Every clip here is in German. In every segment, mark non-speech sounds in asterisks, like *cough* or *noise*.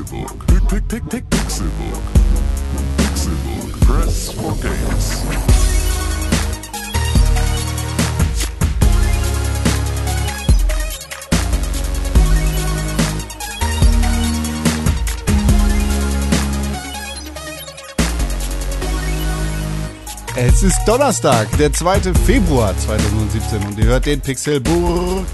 Pixelbook. Pick, pick, pick, Pixelbook. Pixelbook. Press for games. Es ist Donnerstag, der 2. Februar 2017 und ihr hört den Pixelburg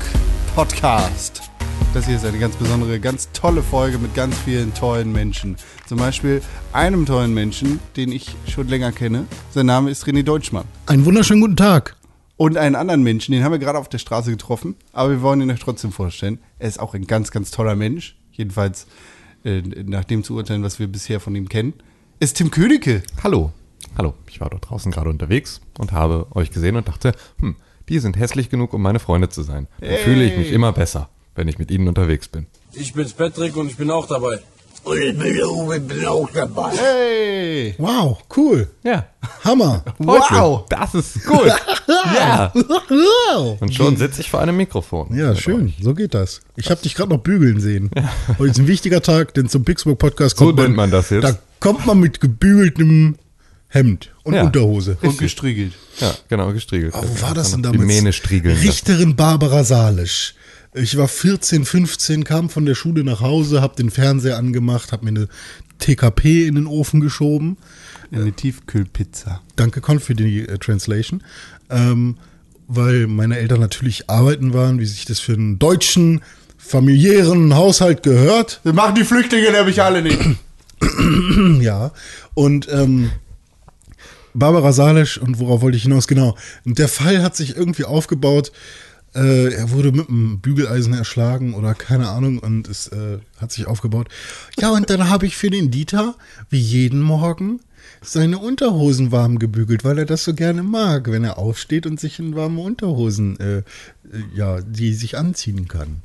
Podcast. Das hier ist eine ganz besondere, ganz tolle Folge mit ganz vielen tollen Menschen. Zum Beispiel einem tollen Menschen, den ich schon länger kenne. Sein Name ist René Deutschmann. Einen wunderschönen guten Tag. Und einen anderen Menschen, den haben wir gerade auf der Straße getroffen, aber wir wollen ihn euch trotzdem vorstellen. Er ist auch ein ganz, ganz toller Mensch. Jedenfalls äh, nach dem zu urteilen, was wir bisher von ihm kennen. Ist Tim Königke. Hallo. Hallo, ich war dort draußen gerade unterwegs und habe euch gesehen und dachte, hm, die sind hässlich genug, um meine Freunde zu sein. Dann fühle ich mich immer besser, wenn ich mit ihnen unterwegs bin. Ich bin's Patrick und ich bin auch dabei. Und ich bin, Uwe, bin auch dabei. Hey! Wow, cool. Ja. Hammer. *laughs* Wow, das ist gut. *laughs* ja. wow. Und schon sitze ich vor einem Mikrofon. Ja, schön. So geht das. Ich habe dich gerade noch bügeln sehen. *laughs* Heute ist ein wichtiger Tag, denn zum Pixburg Podcast So kommt nennt man das jetzt. Da kommt man mit gebügeltem Hemd und Ja. Unterhose. Und gestriegelt. Ja, genau, gestriegelt. Oh, wo war das denn Die damals? Mähne striegeln. Richterin Barbara Salisch. Ich war 14, 15, kam von der Schule nach Hause, hab den Fernseher angemacht, hab mir eine TKP in den Ofen geschoben. Eine Tiefkühlpizza. Danke, Con, für die äh, Translation. Ähm, weil meine Eltern natürlich arbeiten waren, wie sich das für einen deutschen familiären Haushalt gehört. Wir machen die Flüchtlinge nämlich alle nicht. *clears throat* Ja. Und ähm, Barbara Salisch, und worauf wollte ich hinaus? Genau. Und der Fall hat sich irgendwie aufgebaut. Äh, er wurde mit einem Bügeleisen erschlagen oder keine Ahnung und es äh, hat sich aufgebaut. Ja, und dann habe ich für den Dieter, wie jeden Morgen, seine Unterhosen warm gebügelt, weil er das so gerne mag, wenn er aufsteht und sich in warme Unterhosen, äh, äh, ja, die sich anziehen kann.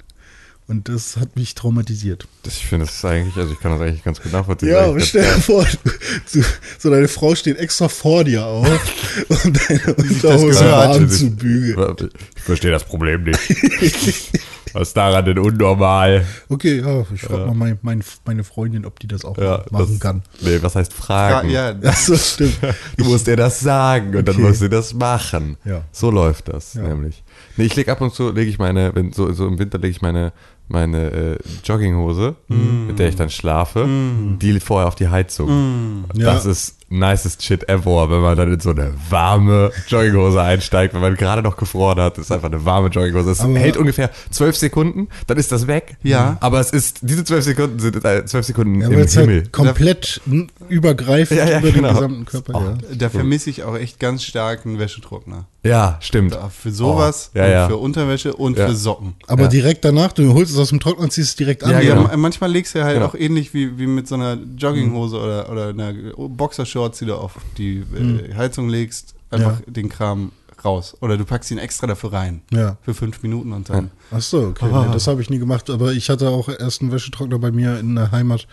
Und das hat mich traumatisiert. Das, ich finde das eigentlich, also ich kann das eigentlich ganz gut nachvollziehen. Ja, aber ich stell dir vor, du, so deine Frau steht extra vor dir auf *laughs* und deine Unterhose gehört. warm zu bügeln. Ich verstehe das Problem nicht. *laughs* Was ist daran denn unnormal? Okay, ja, ich frage mal mein, mein, meine Freundin, ob die das auch Ja, machen das, kann. Nee, was heißt fragen? ja, *laughs* Achso, stimmt. *laughs* Du musst ihr das sagen und dann Okay. musst du das machen. Ja. So läuft das Ja. nämlich. Nee, ich lege ab und zu, lege ich meine, wenn so, so im Winter lege ich meine, meine äh, Jogginghose, Mm. mit der ich dann schlafe, die vorher auf die Heizung. Ja. Das ist nicest shit ever, wenn man dann in so eine warme Jogginghose einsteigt, wenn man gerade noch gefroren hat. Das ist einfach eine warme Jogginghose. Es Aber- hält ungefähr zwölf Sekunden, dann ist das weg. Ja. Aber es ist, diese zwölf Sekunden sind äh, zwölf Sekunden Ja, im es Himmel. halt komplett übergreifend Ja, ja, über genau. den gesamten Körper. Oh. Ja. Da vermisse ich auch echt ganz stark einen Wäschetrockner. ja, stimmt. Da Für sowas, Oh, ja, und ja. für Unterwäsche und Ja. für Socken. Aber Ja. direkt danach, du holst es aus dem Trockner und ziehst es direkt an. Ja, Ja, genau. ma- manchmal legst du halt Genau. auch ähnlich wie, wie mit so einer Jogginghose oder, oder einer Boxershorts, die du auf die äh, Heizung legst, einfach Ja. den Kram raus. Oder du packst ihn extra dafür rein. Ja. Für fünf Minuten und dann. Ach so, okay. Ah. Nee, das habe ich nie gemacht, aber ich hatte auch erst einen Wäschetrockner bei mir in der Heimat,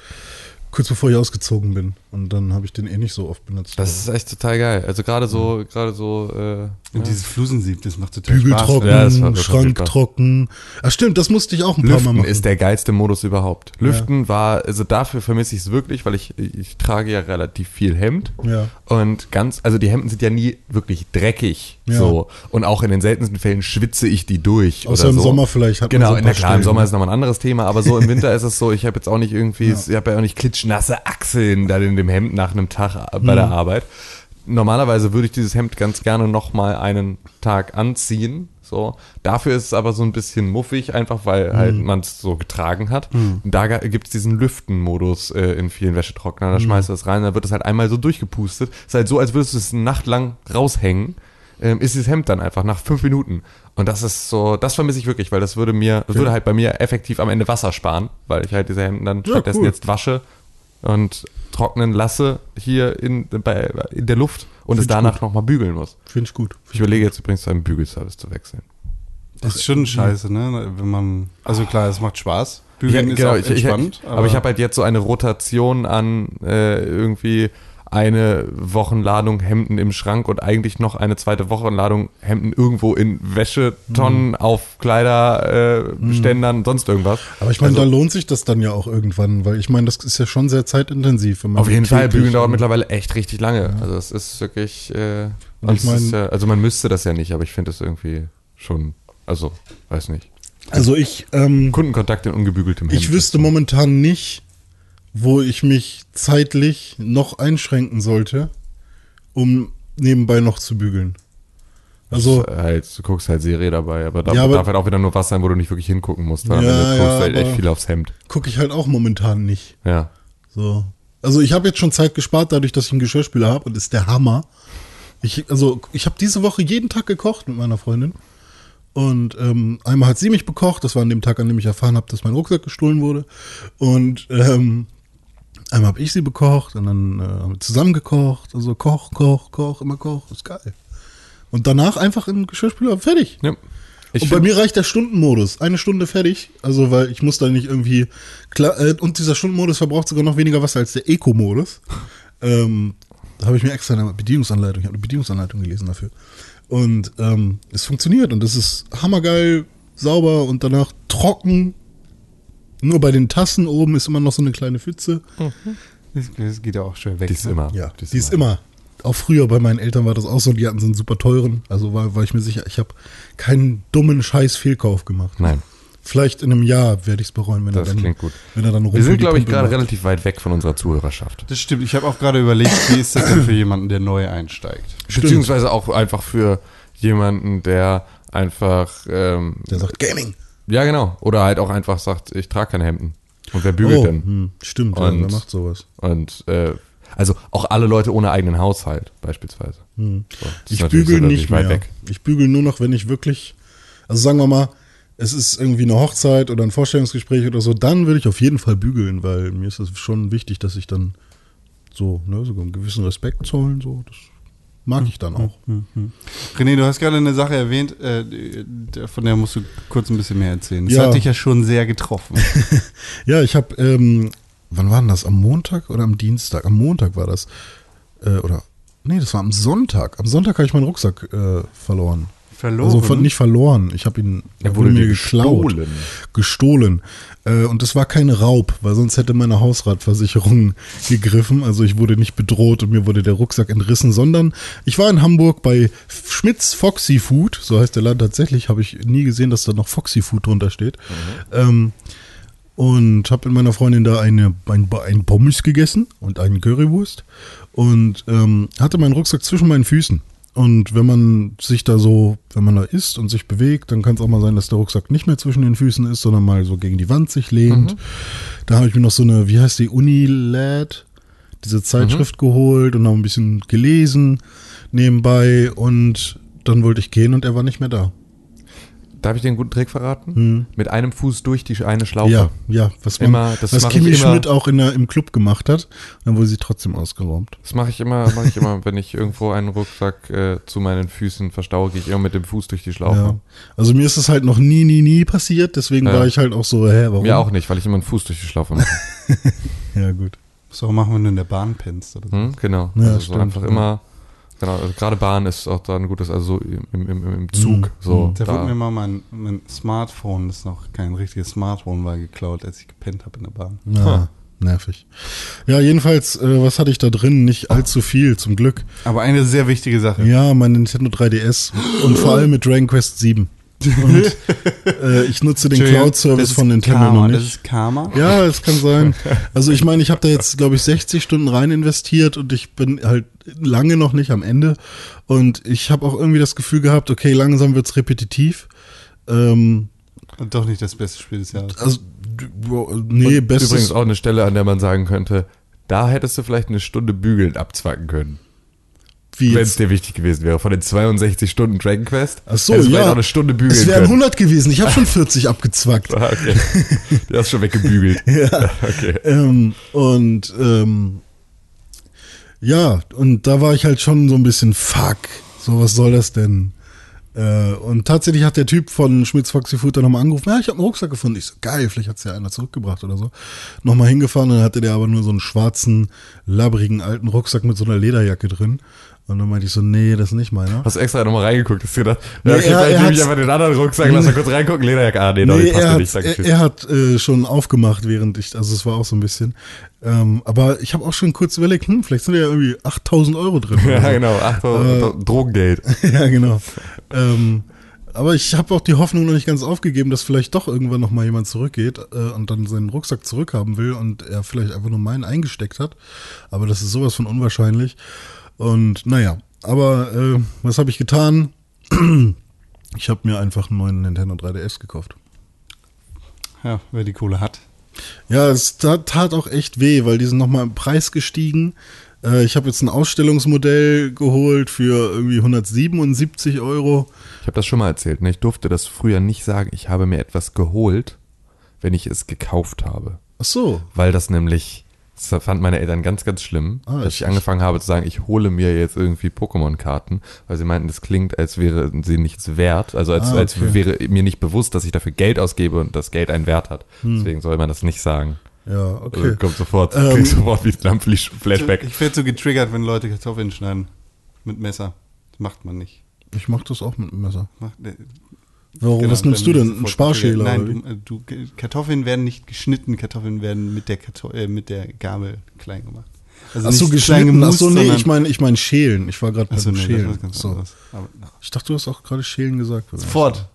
kurz bevor ich ausgezogen bin. Und dann habe ich den eh nicht so oft benutzt. Das ist echt total geil. Also gerade so, gerade so, äh, Und dieses Flusensieb, das macht total Bügel Spaß. trocken, Ja, das war- das Schrank super. trocken. Ach stimmt, das musste ich auch ein paar Mal Lüften machen. ist der geilste Modus überhaupt. Lüften war, also dafür vermisse ich es wirklich, weil ich, ich trage ja relativ viel Hemd. Ja. Und ganz, also die Hemden sind ja nie wirklich dreckig. Ja. So. Und auch in den seltensten Fällen schwitze ich die durch. Außer oder im so. Sommer vielleicht hat man Genau, so ein na paar klar, im Sommer ne? ist nochmal ein anderes Thema, aber so im Winter *laughs* ist es so, ich habe jetzt auch nicht irgendwie, ich habe ja auch nicht klitschnasse Achseln dann in dem Hemd nach einem Tag bei Mhm. der Arbeit. Normalerweise würde ich dieses Hemd ganz gerne nochmal einen Tag anziehen. So. Dafür ist es aber so ein bisschen muffig, einfach weil halt Mhm. man es so getragen hat. Und da gibt es diesen Lüften-Modus äh, in vielen Wäschetrocknern. Mhm. Da schmeißt du das rein, dann wird es halt einmal so durchgepustet. Ist halt so, als würdest du es eine Nacht lang raushängen. Ähm, ist dieses Hemd dann einfach nach fünf Minuten. Und das ist so, das vermisse ich wirklich, weil das würde mir, das würde halt bei mir effektiv am Ende Wasser sparen, weil ich halt diese Hemden dann Ja, stattdessen cool. jetzt wasche und trocknen lasse hier in, bei, in der Luft und es Find ich danach nochmal bügeln muss. Finde ich gut. Ich überlege jetzt übrigens zu einem Bügelservice zu wechseln. Das ist schon scheiße, ne? Wenn man. Also klar, es macht Spaß. Bügeln Ja, ist genau, auch ich, ich, entspannt. aber, ich habe halt jetzt so eine Rotation an äh, irgendwie eine Wochenladung Hemden im Schrank und eigentlich noch eine zweite Wochenladung Hemden irgendwo in Wäschetonnen auf Kleiderständern, äh, Ständern, sonst irgendwas. Aber ich meine, Also- da lohnt sich das dann ja auch irgendwann, weil ich meine, das ist ja schon sehr zeitintensiv. Auf jeden Fall, Bügeln dauert mittlerweile echt richtig lange. Also es ist wirklich, äh, ich mein- ja, also man müsste das ja nicht, aber ich finde es irgendwie schon, also, weiß nicht. Also ich, ähm, Kundenkontakt in ungebügeltem Hemd. ich wüsste momentan nicht, wo ich mich zeitlich noch einschränken sollte, um nebenbei noch zu bügeln. Also, Ist halt, du guckst halt Serie dabei, aber da Ja, darf halt auch wieder nur was sein, wo du nicht wirklich hingucken musst. Weil Ja, am Ende guckst ja, du halt echt viel aufs Hemd. gucke ich halt auch momentan nicht. Ja. So. Also ich habe jetzt schon Zeit gespart, dadurch, dass ich einen Geschirrspüler habe und das ist der Hammer. Ich, also ich habe diese Woche jeden Tag gekocht mit meiner Freundin. Und ähm, einmal hat sie mich bekocht, das war an dem Tag, an dem ich erfahren habe, dass mein Rucksack gestohlen wurde. Und ähm, einmal habe ich sie bekocht und dann äh, haben wir zusammen gekocht. Also Koch, Koch, Koch, immer Koch, ist geil. Und danach einfach in den Geschirrspüler, fertig. ja. Ich und bei mir reicht der Stundenmodus. Eine Stunde fertig. Also, weil ich muss da nicht irgendwie. Klar, äh, und dieser Stundenmodus verbraucht sogar noch weniger Wasser als der Eco-Modus. Ähm, da habe ich mir extra eine Bedienungsanleitung, ich habe eine Bedienungsanleitung gelesen dafür. Und ähm, es funktioniert und es ist hammergeil, sauber und danach trocken. Nur bei den Tassen oben ist immer noch so eine kleine Pfütze. Das, das geht ja auch schnell weg. die ist ne? immer. Ja, die ist immer. Auch früher bei meinen Eltern war das auch so, die hatten so einen super teuren. Also war, war ich mir sicher, ich habe keinen dummen Scheiß Fehlkauf gemacht. Nein. Vielleicht in einem Jahr werde ich es bereuen, wenn Das er dann, klingt gut. Wenn er dann Wir Rumpel sind, die glaube ich, gerade relativ weit weg von unserer Zuhörerschaft. Das stimmt. Ich habe auch gerade überlegt, wie ist das denn für jemanden, der neu einsteigt? Beziehungsweise auch einfach für jemanden, der einfach, ähm, Der sagt Gaming. Ja genau, oder halt auch einfach sagt, ich trage keine Hemden. Und wer bügelt oh, denn? hm, stimmt, ja, Und- wer macht sowas? Und äh, also auch alle Leute ohne eigenen Haushalt beispielsweise. So, Hm. Ich natürlich bügel relativ nicht mehr. weg. Ich bügel nur noch, wenn ich wirklich, also sagen wir mal, es ist irgendwie eine Hochzeit oder ein Vorstellungsgespräch oder so, dann würde ich auf jeden Fall bügeln, weil mir ist es schon wichtig, dass ich dann so, ne, so einen gewissen Respekt zollen, so, das mag ich dann auch. René, du hast gerade eine Sache erwähnt, äh, der- von der musst du kurz ein bisschen mehr erzählen. Das Ja. hat dich ja schon sehr getroffen. *laughs* Ja, ich habe, ähm, wann war denn das? Am Montag oder am Dienstag? Am Montag war das. Äh, oder, nee, das war am Sonntag. Am Sonntag habe ich meinen Rucksack äh, verloren. Verloren? Also von, nicht verloren. Ich habe ihn Er wurde dir geklaut. gestohlen. Gestohlen. Äh, und das war kein Raub, weil sonst hätte meine Hausratversicherung *laughs* gegriffen. Also ich wurde nicht bedroht und mir wurde der Rucksack entrissen, sondern ich war in Hamburg bei Schmitz Foxy Food, so heißt der Laden tatsächlich, habe ich nie gesehen, dass da noch Foxy Food drunter steht. Ähm, und habe mit meiner Freundin da eine, ein, ein Pommes gegessen und einen Currywurst und ähm, hatte meinen Rucksack zwischen meinen Füßen. Und wenn man sich da so, wenn man da isst und sich bewegt, dann kann es auch mal sein, dass der Rucksack nicht mehr zwischen den Füßen ist, sondern mal so gegen die Wand sich lehnt. Da habe ich mir noch so eine, wie heißt die, Unilad, diese Zeitschrift geholt und noch ein bisschen gelesen nebenbei und dann wollte ich gehen und er war nicht mehr da. Darf ich dir einen guten Trick verraten? Mit einem Fuß durch die eine Schlaufe. Ja, ja, was, man, Immer, das was Kimi immer. Schmidt auch in der, im Club gemacht hat. Dann wurde sie trotzdem ausgeraubt. Das mache ich immer, mache ich immer, *laughs* wenn ich irgendwo einen Rucksack äh, zu meinen Füßen verstaue, gehe ich immer mit dem Fuß durch die Schlaufe. Ja. Also mir ist es halt noch nie, nie, nie passiert. Deswegen Ja. war ich halt auch so, hä, warum? Mir auch nicht, weil ich immer einen Fuß durch die Schlaufe mache. *laughs* Ja, gut. Was auch machen, wenn du in der Bahn pennst oder so. Hm? Genau. Ja, also so einfach ja. immer, genau, also gerade Bahn ist auch da ein gutes, also so im, im, im Zug. So, Da, wurde mir da, mal mein, mein Smartphone, das noch kein richtiges Smartphone war, geklaut, als ich gepennt habe in der Bahn. Ja, nervig. Ja, jedenfalls, äh, was hatte ich da drin? Nicht allzu viel, zum Glück. Aber eine sehr wichtige Sache. Ja, mein Nintendo 3DS und vor *gasps* allem mit Dragon Quest 7. Und *laughs* äh, ich nutze den Cloud-Service das von Nintendo Karma, noch Das nicht. ist Karma. Ja, es kann sein. *laughs* Also ich meine, ich habe da jetzt, glaube ich, 60 Stunden rein investiert und ich bin halt lange noch nicht am Ende. Und ich habe auch irgendwie das Gefühl gehabt, okay, langsam wird's repetitiv. Ähm, Und doch nicht das beste Spiel des Jahres. also, nee, bestes. übrigens auch eine Stelle, an der man sagen könnte, da hättest du vielleicht eine Stunde bügeln abzwacken können. Wie Wenn es dir wichtig gewesen wäre. Von den 62 Stunden Dragon Quest. Ach so, ja. auch eine Stunde bügeln Es wären können. 100 gewesen. Ich habe schon *laughs* 40 abgezwackt. Ah, okay. Du hast schon weggebügelt. *laughs* Ja. *laughs* Okay. Ähm, und ähm, ja, und da war ich halt schon so ein bisschen fuck. So, was soll das denn? Äh, und tatsächlich hat der Typ von Schmitz Foxy Food dann nochmal angerufen, ja, ich habe einen Rucksack gefunden. Ich so, geil, vielleicht hat's ja einer zurückgebracht oder so. Nochmal hingefahren, dann hatte der aber nur so einen schwarzen, labbrigen alten Rucksack mit so einer Lederjacke drin. Und dann meinte ich so, nee, das ist nicht meiner. Hast du extra nochmal reingeguckt, hast du gedacht, Nee, okay, er- er nehme ich einfach den anderen Rucksack, lass mal kurz reingucken, Lederjacke, ah, nee, Nee, passt er hat, nicht, er, er hat äh, schon aufgemacht, während ich, also es war auch so ein bisschen. Ähm, aber ich habe auch schon kurz überlegt, hm, vielleicht sind ja irgendwie 8000 Euro drin. *laughs* Ja, so. genau, Achtung, Drogengeld. *laughs* ja, genau. ähm, aber ich habe auch die Hoffnung noch nicht ganz aufgegeben, dass vielleicht doch irgendwann noch mal jemand zurückgeht äh, und dann seinen Rucksack zurückhaben will und er vielleicht einfach nur meinen eingesteckt hat. Aber das ist sowas von unwahrscheinlich. Und naja, aber äh, was habe ich getan? *clears throat* ich habe mir einfach einen neuen Nintendo 3DS gekauft. Ja, wer die Kohle hat. Ja, es tat, tat auch echt weh, weil die sind nochmal im Preis gestiegen. Äh, ich habe jetzt ein Ausstellungsmodell geholt für irgendwie 177 Euro. Ich habe das schon mal erzählt, ne? ich durfte das früher nicht sagen, ich habe mir etwas geholt, wenn ich es gekauft habe. Ach so. Weil das nämlich, das fand meine Eltern ganz, ganz schlimm, Ah, dass ich- angefangen habe zu sagen, ich hole mir jetzt irgendwie Pokémon-Karten, weil sie meinten, das klingt, als wäre sie nichts wert, also als, Ah, als okay. wäre mir nicht bewusst, dass ich dafür Geld ausgebe und das Geld einen Wert hat. Hm. Deswegen soll man das nicht sagen. Ja, Also okay. kommt sofort, Ähm, klingt sofort wie ein Flashback. Ich werde so getriggert, wenn Leute Kartoffeln schneiden. Mit Messer. Das macht man nicht. Ich mach das auch mit dem Messer. Macht, äh, Warum, genau, was nimmst du denn? Ein Sparschäler? Nein, du, äh, du, Kartoffeln werden nicht geschnitten, Kartoffeln werden mit der, Karto äh, mit der Gabel klein gemacht. Also Ach so, nicht klein geschnitten. Ach gemust, so, nee, ich meine ich mein Schälen. Ich war gerade Ach so, beim nee, Schälen. so. Aber, na. Ich dachte, du hast auch gerade Schälen gesagt. Sofort.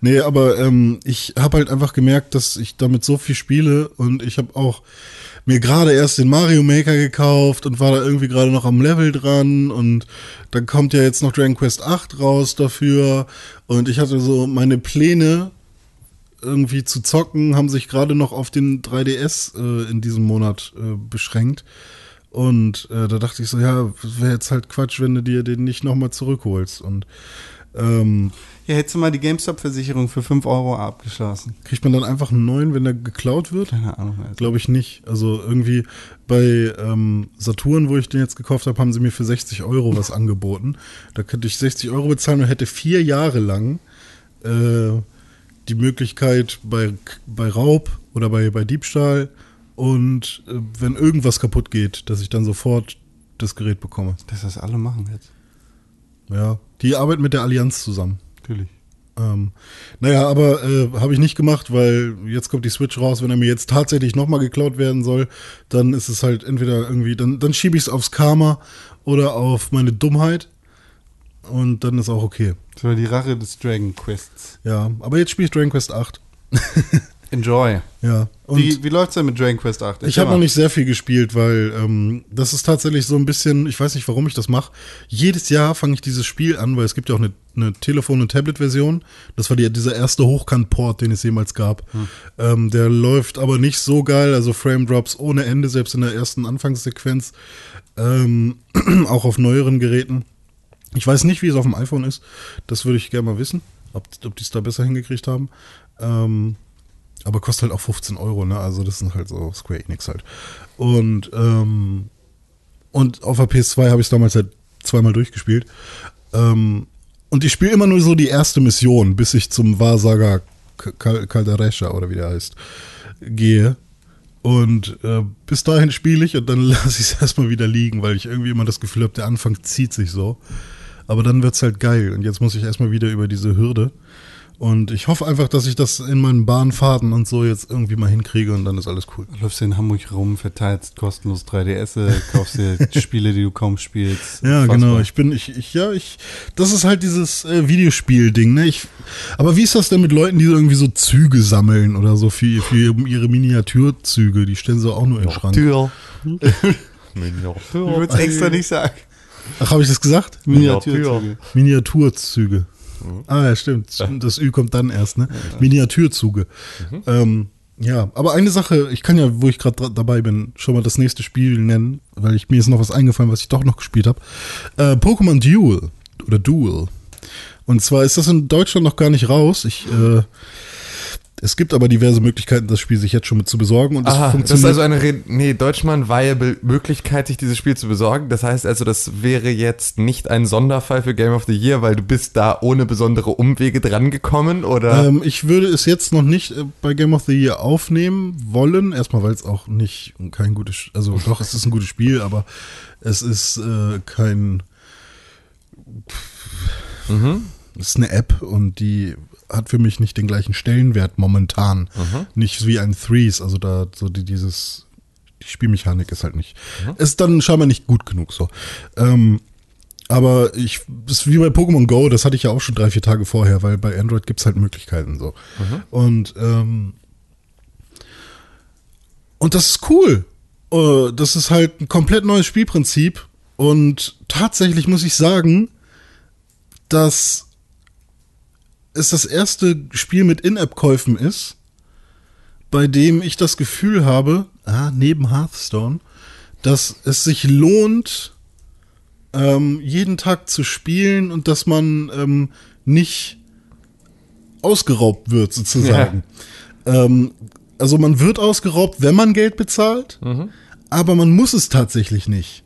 Nee, aber ähm, ich habe halt einfach gemerkt, dass ich damit so viel spiele und ich habe auch mir gerade erst den Mario Maker gekauft und war da irgendwie gerade noch am Level dran und dann kommt ja jetzt noch Dragon Quest 8 raus dafür und ich hatte so meine Pläne irgendwie zu zocken, haben sich gerade noch auf den 3DS äh, in diesem Monat äh, beschränkt. Und äh, da dachte ich so, ja, wäre jetzt halt Quatsch, wenn du dir den nicht nochmal zurückholst. Und ähm, Ja, hättest du mal die GameStop-Versicherung für 5 Euro abgeschlossen. Kriegt man dann einfach einen neuen, wenn der geklaut wird? Keine Ahnung. Alter. Glaube ich nicht. Also irgendwie bei ähm, Saturn, wo ich den jetzt gekauft habe, haben sie mir für 60 Euro was angeboten. Da könnte ich 60 Euro bezahlen und hätte vier Jahre lang äh, die Möglichkeit bei, bei Raub oder bei, bei Diebstahl und äh, wenn irgendwas kaputt geht, dass ich dann sofort das Gerät bekomme. Dass das alle machen jetzt. Ja, die arbeiten mit der Allianz zusammen. Natürlich. Ähm, naja, aber äh, habe ich nicht gemacht, weil jetzt kommt die Switch raus. Wenn er mir jetzt tatsächlich nochmal geklaut werden soll, dann ist es halt entweder irgendwie, dann, dann schiebe ich es aufs Karma oder auf meine Dummheit. Und dann ist auch okay. Das war die Rache des Dragon Quests. Ja, aber jetzt spiele ich Dragon Quest 8. *laughs* Enjoy. Ja. Und Wie, wie läuft's denn mit Dragon Quest 8? ich habe noch nicht sehr viel gespielt, weil ähm, das ist tatsächlich so ein bisschen, ich weiß nicht, warum ich das mache. Jedes Jahr fange ich dieses Spiel an, weil es gibt ja auch eine, eine Telefon- und Tablet-Version. Das war die, dieser erste Hochkant-Port, den es jemals gab. Ähm, der läuft aber nicht so geil, also Frame-Drops ohne Ende, selbst in der ersten Anfangssequenz. Ähm, *clears throat* auch auf neueren Geräten. Ich weiß nicht, wie es auf dem iPhone ist. Das würde ich gerne mal wissen, ob, ob die es da besser hingekriegt haben. Ähm, aber kostet halt auch 15 Euro, ne? Also das sind halt so Square Enix halt. Und, ähm, und auf der PS2 habe ich es damals halt zweimal durchgespielt. Ähm, und ich spiele immer nur so die erste Mission, bis ich zum Wahrsager Kal- Calderesha oder wie der heißt, gehe. Und äh, bis dahin spiele ich und dann *laughs* lasse ich es erstmal wieder liegen, weil ich irgendwie immer das Gefühl habe, der Anfang zieht sich so. Aber dann wird's halt geil. Und jetzt muss ich erstmal wieder über diese Hürde. Und ich hoffe einfach, dass ich das in meinen Bahnfahrten und so jetzt irgendwie mal hinkriege und dann ist alles cool. Du läufst in Hamburg rum, verteilst kostenlos 3DS, kaufst dir *laughs* Spiele, die du kaum spielst. Ja, Unfassbar. genau. Ich bin, ich, ich, ja, ich, das ist halt dieses äh, Videospiel-Ding, ne? Ich, aber wie ist das denn mit Leuten, die irgendwie so Züge sammeln oder so für, für ihre Miniaturzüge? Die stellen sie auch nur in den Schrank. Tür. *laughs* Ich würde es extra nicht sagen. Ach, habe ich das gesagt? Miniaturzüge. Miniaturzüge. Ah, ja, stimmt. stimmt. *laughs* Das Ü kommt dann erst, ne? Miniaturzüge. Ähm, ja, aber eine Sache, ich kann ja, wo ich gerade dabei bin, schon mal das nächste Spiel nennen, weil ich mir ist noch was eingefallen, was ich doch noch gespielt habe. Äh, Pokémon Duel oder Duel. Und zwar ist das in Deutschland noch gar nicht raus. Ich äh, Es gibt aber diverse Möglichkeiten, das Spiel sich jetzt schon mit zu besorgen und das Aha, das ist funktioniert. also eine Re nee, Deutschmann viable Möglichkeit, sich dieses Spiel zu besorgen. Das heißt also, das wäre jetzt nicht ein Sonderfall für Game of the Year, weil du bist da ohne besondere Umwege drangekommen oder? ähm, ich würde es jetzt noch nicht äh, bei Game of the Year aufnehmen wollen. Erstmal, weil es auch nicht kein gutes, also doch, es ist ein gutes Spiel, aber es ist äh, kein. Es ist eine App und die hat für mich nicht den gleichen Stellenwert momentan. Nicht wie ein Threes, also da so die, dieses, die Spielmechanik ist halt nicht, ist dann scheinbar nicht gut genug so. Ähm, aber ich, ist wie bei Pokémon Go, das hatte ich ja auch schon drei, vier Tage vorher, weil bei Android gibt's halt Möglichkeiten so. Und, ähm, und das ist cool. Äh, Das ist halt ein komplett neues Spielprinzip. Und tatsächlich muss ich sagen, dass es das erste Spiel mit In-App-Käufen ist, bei dem ich das Gefühl habe, ah, neben Hearthstone, dass es sich lohnt, ähm, jeden Tag zu spielen und dass man ähm, nicht ausgeraubt wird, sozusagen. Ähm, also man wird ausgeraubt, wenn man Geld bezahlt, aber man muss es tatsächlich nicht.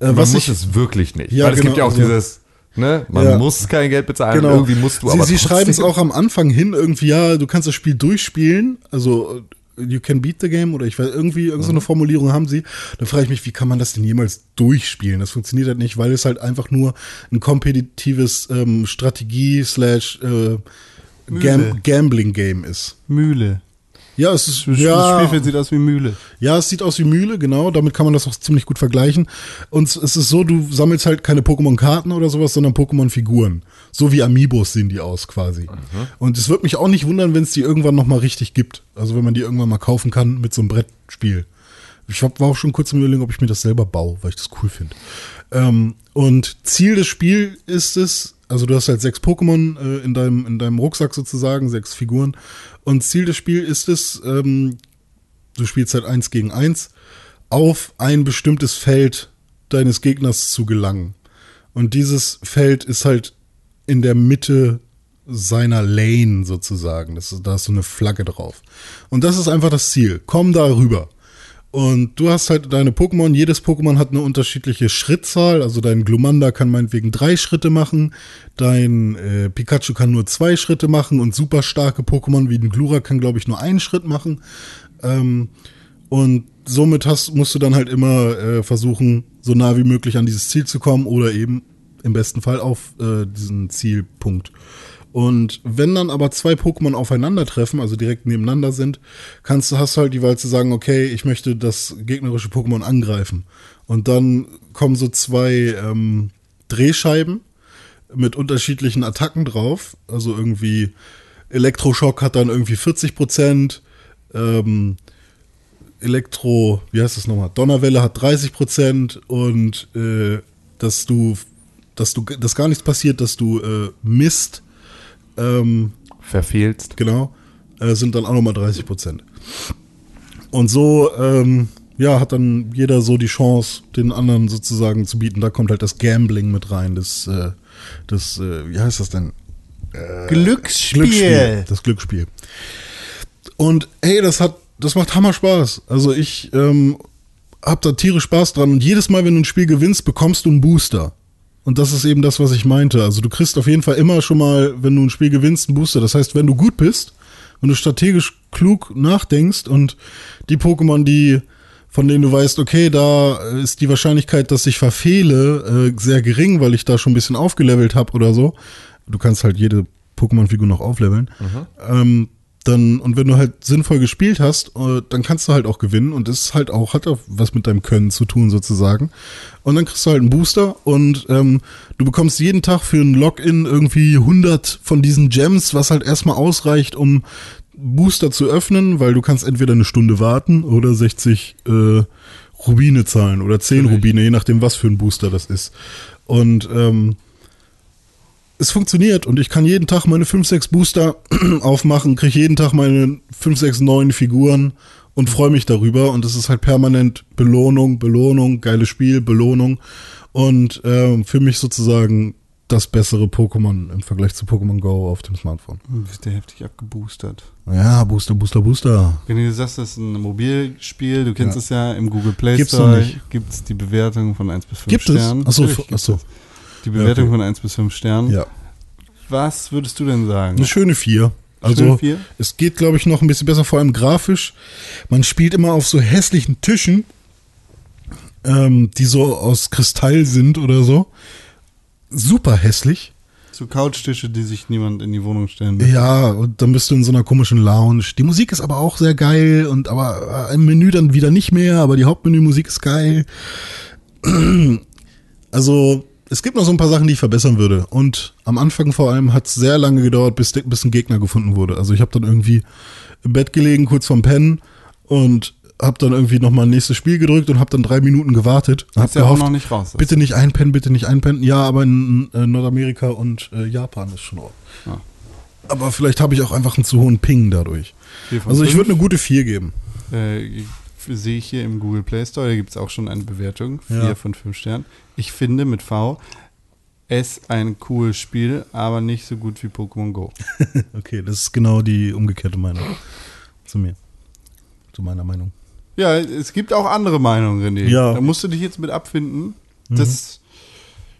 Äh, man muss ich, es wirklich nicht. Ja, weil es gibt ja genau, auch also- dieses, ne, man Ja. muss kein Geld bezahlen, Genau. irgendwie musst du sie, aber Sie schreiben es auch am Anfang hin, irgendwie, ja, du kannst das Spiel durchspielen, also you can beat the game oder ich weiß, irgendwie, irgendeine so eine Formulierung haben sie. Da frage ich mich, wie kann man das denn jemals durchspielen? Das funktioniert halt nicht, weil es halt einfach nur ein kompetitives ähm, Strategie slash äh, Gam Gambling-Game ist. Mühle. Ja, es ist, Das ja, Spielfeld sieht aus wie Mühle. ja, es sieht aus wie Mühle, genau. Damit kann man das auch ziemlich gut vergleichen. Und es ist so, du sammelst halt keine Pokémon-Karten oder sowas, sondern Pokémon-Figuren. So wie Amiibos sehen die aus quasi. Und es wird mich auch nicht wundern, wenn es die irgendwann noch mal richtig gibt. Also wenn man die irgendwann mal kaufen kann mit so einem Brettspiel. Ich hab, war auch schon kurz im Überlegen, ob ich mir das selber baue, weil ich das cool finde. Ähm, und Ziel des Spiels ist es, also du hast halt sechs Pokémon äh, in, deinem, in deinem Rucksack sozusagen, sechs Figuren. Und Ziel des Spiels ist es, ähm, du spielst halt eins gegen eins, auf ein bestimmtes Feld deines Gegners zu gelangen. Und dieses Feld ist halt in der Mitte seiner Lane sozusagen. Das ist, da ist so eine Flagge drauf. Und das ist einfach das Ziel. Komm da rüber. Und du hast halt deine Pokémon, jedes Pokémon hat eine unterschiedliche Schrittzahl, also dein Glumanda kann meinetwegen drei Schritte machen, dein äh, Pikachu kann nur zwei Schritte machen und super starke Pokémon wie ein Glura kann, glaube ich, nur einen Schritt machen. Ähm, und somit hast, musst du dann halt immer äh, versuchen, so nah wie möglich an dieses Ziel zu kommen oder eben im besten Fall auf äh, diesen Zielpunkt. Und wenn dann aber zwei Pokémon aufeinandertreffen, also direkt nebeneinander sind, kannst du, hast halt die Wahl zu sagen, okay, ich möchte das gegnerische Pokémon angreifen. Und dann kommen so zwei ähm, Drehscheiben mit unterschiedlichen Attacken drauf. Also irgendwie Elektroschock hat dann irgendwie 40 Prozent, ähm, Elektro, wie heißt das nochmal? Donnerwelle hat 30 Prozent und äh, dass du, dass du, dass gar nichts passiert, dass du äh, misst, ähm, Verfehlst. genau, äh, sind dann auch nochmal 30 Prozent. Und so, ähm, ja, hat dann jeder so die Chance, den anderen sozusagen zu bieten. Da kommt halt das Gambling mit rein, das, äh, das, äh, wie heißt das denn? Glücksspiel. Das Glücksspiel. Und hey, das hat, das macht Hammer Spaß. Also ich ähm, hab da tierisch Spaß dran. Und jedes Mal, wenn du ein Spiel gewinnst, bekommst du einen Booster. Und das ist eben das, was ich meinte. Also du kriegst auf jeden Fall immer schon mal, wenn du ein Spiel gewinnst, einen Booster. Das heißt, wenn du gut bist, wenn du strategisch klug nachdenkst und die Pokémon, die von denen du weißt, okay, da ist die Wahrscheinlichkeit, dass ich verfehle, äh, sehr gering, weil ich da schon ein bisschen aufgelevelt habe oder so. Du kannst halt jede Pokémon-Figur noch aufleveln. Ähm, dann, und wenn du halt sinnvoll gespielt hast, äh, dann kannst du halt auch gewinnen und das ist halt auch, hat auch was mit deinem Können zu tun sozusagen. Und dann kriegst du halt einen Booster und ähm, du bekommst jeden Tag für ein Login irgendwie 100 von diesen Gems, was halt erstmal ausreicht, um Booster zu öffnen, weil du kannst entweder eine Stunde warten oder 60 äh, Rubine zahlen oder 10 Rubine, je nachdem, was für ein Booster das ist. Und ähm, es funktioniert und ich kann jeden Tag meine 5, 6 Booster *clears throat* aufmachen, kriege jeden Tag meine 5, 6 neuen Figuren und freue mich darüber. Und es ist halt permanent Belohnung, Belohnung, geiles Spiel, Belohnung. Und ähm, für mich sozusagen das bessere Pokémon im Vergleich zu Pokémon Go auf dem Smartphone. Du bist ja heftig abgeboostert. Ja, Booster, Booster, Booster. Wenn du sagst, das ist ein Mobilspiel, du kennst es ja, im Google Play Gibt's noch Store nicht. gibt es die Bewertung von 1 bis 5 Gibt es? Sternen. Achso, Natürlich gibt's achso. Die Bewertung okay. von 1 bis 5 Sternen. Ja. Was würdest du denn sagen? Eine schöne 4. Also, Schöne Vier? es geht, glaube ich, noch ein bisschen besser, vor allem grafisch. Man spielt immer auf so hässlichen Tischen, ähm, die so aus Kristall sind oder so. Super hässlich. So Couchtische, die sich niemand in die Wohnung stellen will. Ja, und dann bist du in so einer komischen Lounge. Die Musik ist aber auch sehr geil und aber äh, im Menü dann wieder nicht mehr, aber die Hauptmenümusik ist geil. *clears throat* Also, es gibt noch so ein paar Sachen, die ich verbessern würde. Und am Anfang vor allem hat es sehr lange gedauert, bis, bis ein Gegner gefunden wurde. Also ich habe dann irgendwie im Bett gelegen, kurz vorm Pennen und habe dann irgendwie nochmal ein nächstes Spiel gedrückt und habe dann drei Minuten gewartet. und Hab Ist ja auch noch nicht raus. Bitte nicht einpennen, bitte nicht einpennen. Ja, aber in äh, Nordamerika und äh, Japan ist schon auch. Ja. Aber vielleicht habe ich auch einfach einen zu hohen Ping dadurch. Also ich würde eine gute 4 geben. Äh, sehe ich hier im Google Play Store, da gibt es auch schon eine Bewertung, 4 Ja. von 5 Sternen. Ich finde mit V es ein cooles Spiel, aber nicht so gut wie Pokémon Go. *laughs* Okay, das ist genau die umgekehrte Meinung zu mir. Zu meiner Meinung. Ja, es gibt auch andere Meinungen, René. Ja. Da musst du dich jetzt mit abfinden. Das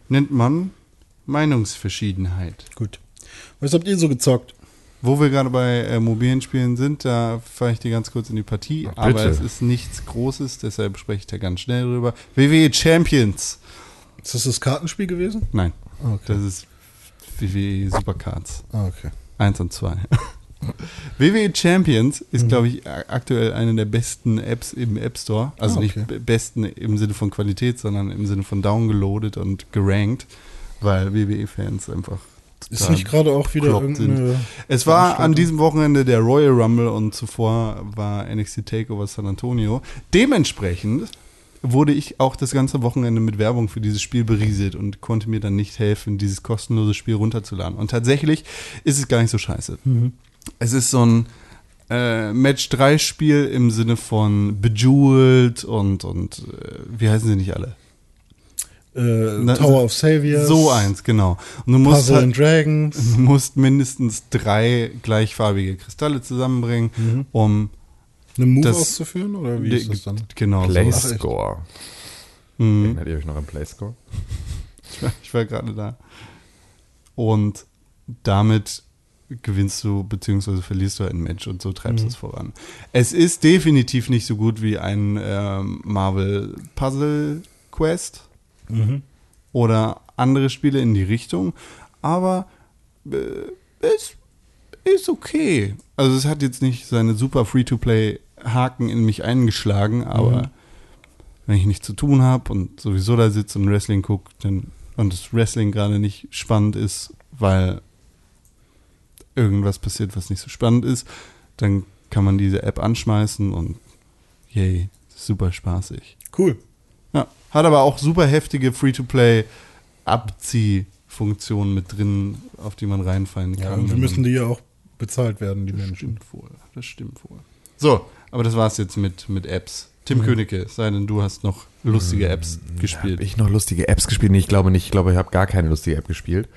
nennt man Meinungsverschiedenheit. Gut. Was habt ihr so gezockt? Wo wir gerade bei äh, mobilen Spielen sind, da fahre ich dir ganz kurz in die Partie. Ach, aber es ist nichts Großes, deshalb spreche ich da ganz schnell drüber. WWE Champions. Ist das das Kartenspiel gewesen? Nein, Okay. das ist WWE Supercards. Ah, okay. 1 und 2. *laughs* WWE Champions Mhm. ist, glaube ich, aktuell eine der besten Apps im App Store. Also Ah, nicht okay. be- besten im Sinne von Qualität, sondern im Sinne von downgeloadet und gerankt, weil WWE-Fans einfach. Ist nicht gerade auch wieder sind. irgendeine. Es war an diesem Wochenende der Royal Rumble und zuvor war NXT Takeover San Antonio. Dementsprechend wurde ich auch das ganze Wochenende mit Werbung für dieses Spiel berieselt und konnte mir dann nicht helfen, dieses kostenlose Spiel runterzuladen. Und tatsächlich ist es gar nicht so scheiße. Es ist so ein äh, Match-3-Spiel im Sinne von Bejeweled und, und äh, wie heißen sie nicht alle? Äh, Na, Tower of Saviors. So eins, genau. Und du musst Puzzle halt, and Dragons. *laughs* Du musst mindestens drei gleichfarbige Kristalle zusammenbringen, Mhm. um Eine Move Das- auszuführen? Oder wie ist das dann? genau so. Playscore. Mhm. Erinnert ihr euch noch an Playscore? *laughs* Ich war, ich war gerade da. Und damit gewinnst du beziehungsweise verlierst du ein Match und so treibst du es voran. Es ist definitiv nicht so gut wie ein ähm, Marvel Puzzle Quest Mhm. oder andere Spiele in die Richtung, aber äh, es ist okay. Also es hat jetzt nicht seine super Free-to-Play-Haken in mich eingeschlagen, aber wenn ich nichts zu tun habe und sowieso da sitze und Wrestling gucke, und das Wrestling gerade nicht spannend ist, weil irgendwas passiert, was nicht so spannend ist, dann kann man diese App anschmeißen und yay, super spaßig. Cool. Hat aber auch super heftige Free-to-Play Abziehfunktionen mit drin, auf die man reinfallen kann. Ja, und wir müssen die ja auch bezahlt werden, die Menschen. Stimmt wohl, das stimmt wohl. So, aber das war's jetzt mit, mit Apps. Tim Königke, es sei denn, du hast noch lustige Apps gespielt. Habe ich noch lustige Apps gespielt? Nee, ich glaube nicht. Ich glaube, ich habe gar keine lustige App gespielt.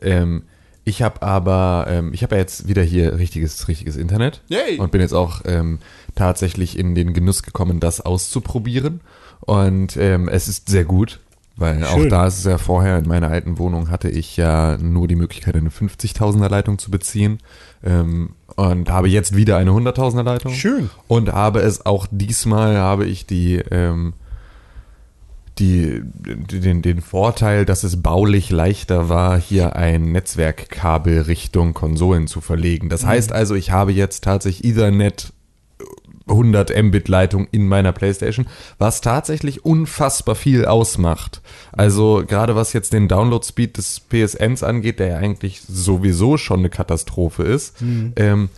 Ähm, ich habe aber, ähm, ich habe ja jetzt wieder hier richtiges, richtiges Internet. Yay! Und bin jetzt auch ähm, tatsächlich in den Genuss gekommen, das auszuprobieren. Und ähm, es ist sehr gut, weil auch Schön. da ist es ja vorher in meiner alten Wohnung hatte ich ja nur die Möglichkeit, eine 50.000er Leitung zu beziehen. Ähm, und habe jetzt wieder eine 100.000er Leitung. Schön. Und habe es auch diesmal, habe ich die, ähm, die, die- den, den Vorteil, dass es baulich leichter war, hier ein Netzwerkkabel Richtung Konsolen zu verlegen. Das heißt also, ich habe jetzt tatsächlich Ethernet 100 Mbit Leitung in meiner Playstation, was tatsächlich unfassbar viel ausmacht. Also gerade was jetzt den Download Speed des PSNs angeht, der ja eigentlich sowieso schon eine Katastrophe ist, ähm,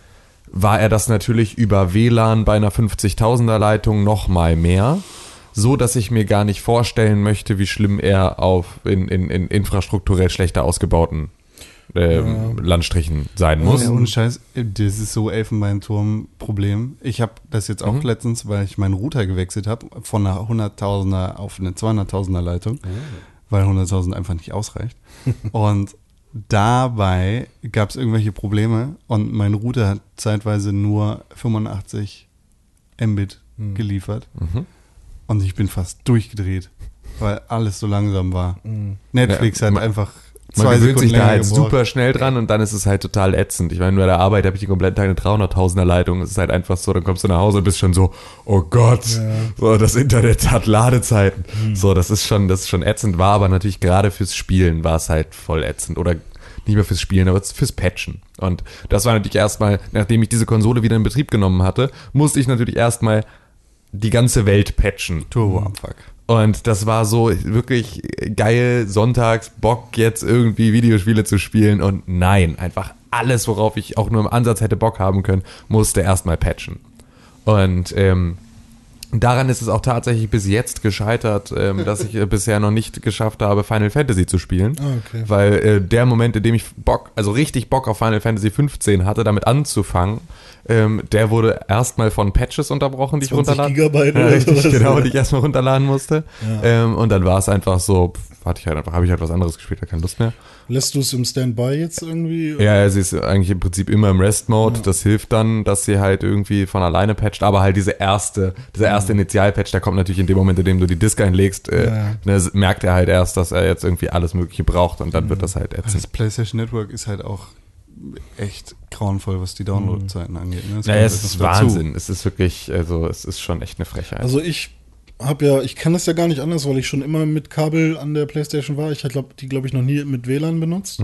war er das natürlich über WLAN bei einer 50.000er Leitung noch mal mehr, so dass ich mir gar nicht vorstellen möchte, wie schlimm er auf in, in, in infrastrukturell schlechter ausgebauten ähm, Landstrichen sein muss. Ja, ohne Scheiß, das ist so Elfenbeinturm-Problem. Ich habe das jetzt auch letztens, weil ich meinen Router gewechselt habe, von einer 100.000er auf eine 200.000er Leitung. weil 100.000 einfach nicht ausreicht. *laughs* und dabei gab es irgendwelche Probleme und mein Router hat zeitweise nur 85 Mbit Hm. geliefert. Und ich bin fast durchgedreht, weil alles so langsam war. Netflix Ja, hat man- einfach Man zwei gewöhnt sich da halt gebraucht. super schnell dran und dann ist es halt total ätzend. Ich meine, bei der Arbeit habe ich den kompletten Tag eine 300.000er Leitung. Es ist halt einfach so, dann kommst du nach Hause und bist schon so, oh Gott, so, das Internet hat Ladezeiten. So, das ist schon, das ist schon ätzend. War aber natürlich gerade fürs Spielen war es halt voll ätzend. Oder nicht mehr fürs Spielen, aber fürs Patchen. Und das war natürlich erstmal, nachdem ich diese Konsole wieder in Betrieb genommen hatte, musste ich natürlich erstmal die ganze Welt patchen. Turbo-Abfuck. Und das war so wirklich geil, sonntags Bock jetzt irgendwie Videospiele zu spielen und nein, einfach alles, worauf ich auch nur im Ansatz hätte Bock haben können, musste erstmal patchen. Und ähm, daran ist es auch tatsächlich bis jetzt gescheitert, ähm, dass ich äh, bisher noch nicht geschafft habe, Final Fantasy zu spielen. Ah, okay. Weil äh, der Moment, in dem ich Bock, also richtig Bock auf Final Fantasy 15 hatte, damit anzufangen, ähm, der wurde erstmal von Patches unterbrochen, die ich 20 runterladen. Gigabyte ja, oder richtig, sowas. genau, die ich erstmal runterladen musste. Ähm, und dann war es einfach so, pff, hatte ich halt einfach, habe ich halt was anderes gespielt, hatte keine Lust mehr. Lässt du es im Standby jetzt irgendwie? Ja, sie ist eigentlich im Prinzip immer im Rest-Mode. Das hilft dann, dass sie halt irgendwie von alleine patcht. Aber halt diese erste, dieser erste Initial-Patch, der kommt natürlich in dem Moment, in dem du die Disk einlegst, äh, Ja. Ne, merkt er halt erst, dass er jetzt irgendwie alles Mögliche braucht und dann wird das halt Das ätzend. PlayStation Network ist halt auch echt grauenvoll, was die Downloadzeiten angeht. Ne? Das Naja, es jetzt ist noch dazu. Wahnsinn. Es ist wirklich, also es ist schon echt eine Frechheit. Also ich habe ja, ich kann das ja gar nicht anders, weil ich schon immer mit Kabel an der Playstation war. Ich habe die, glaube ich, noch nie mit WLAN benutzt.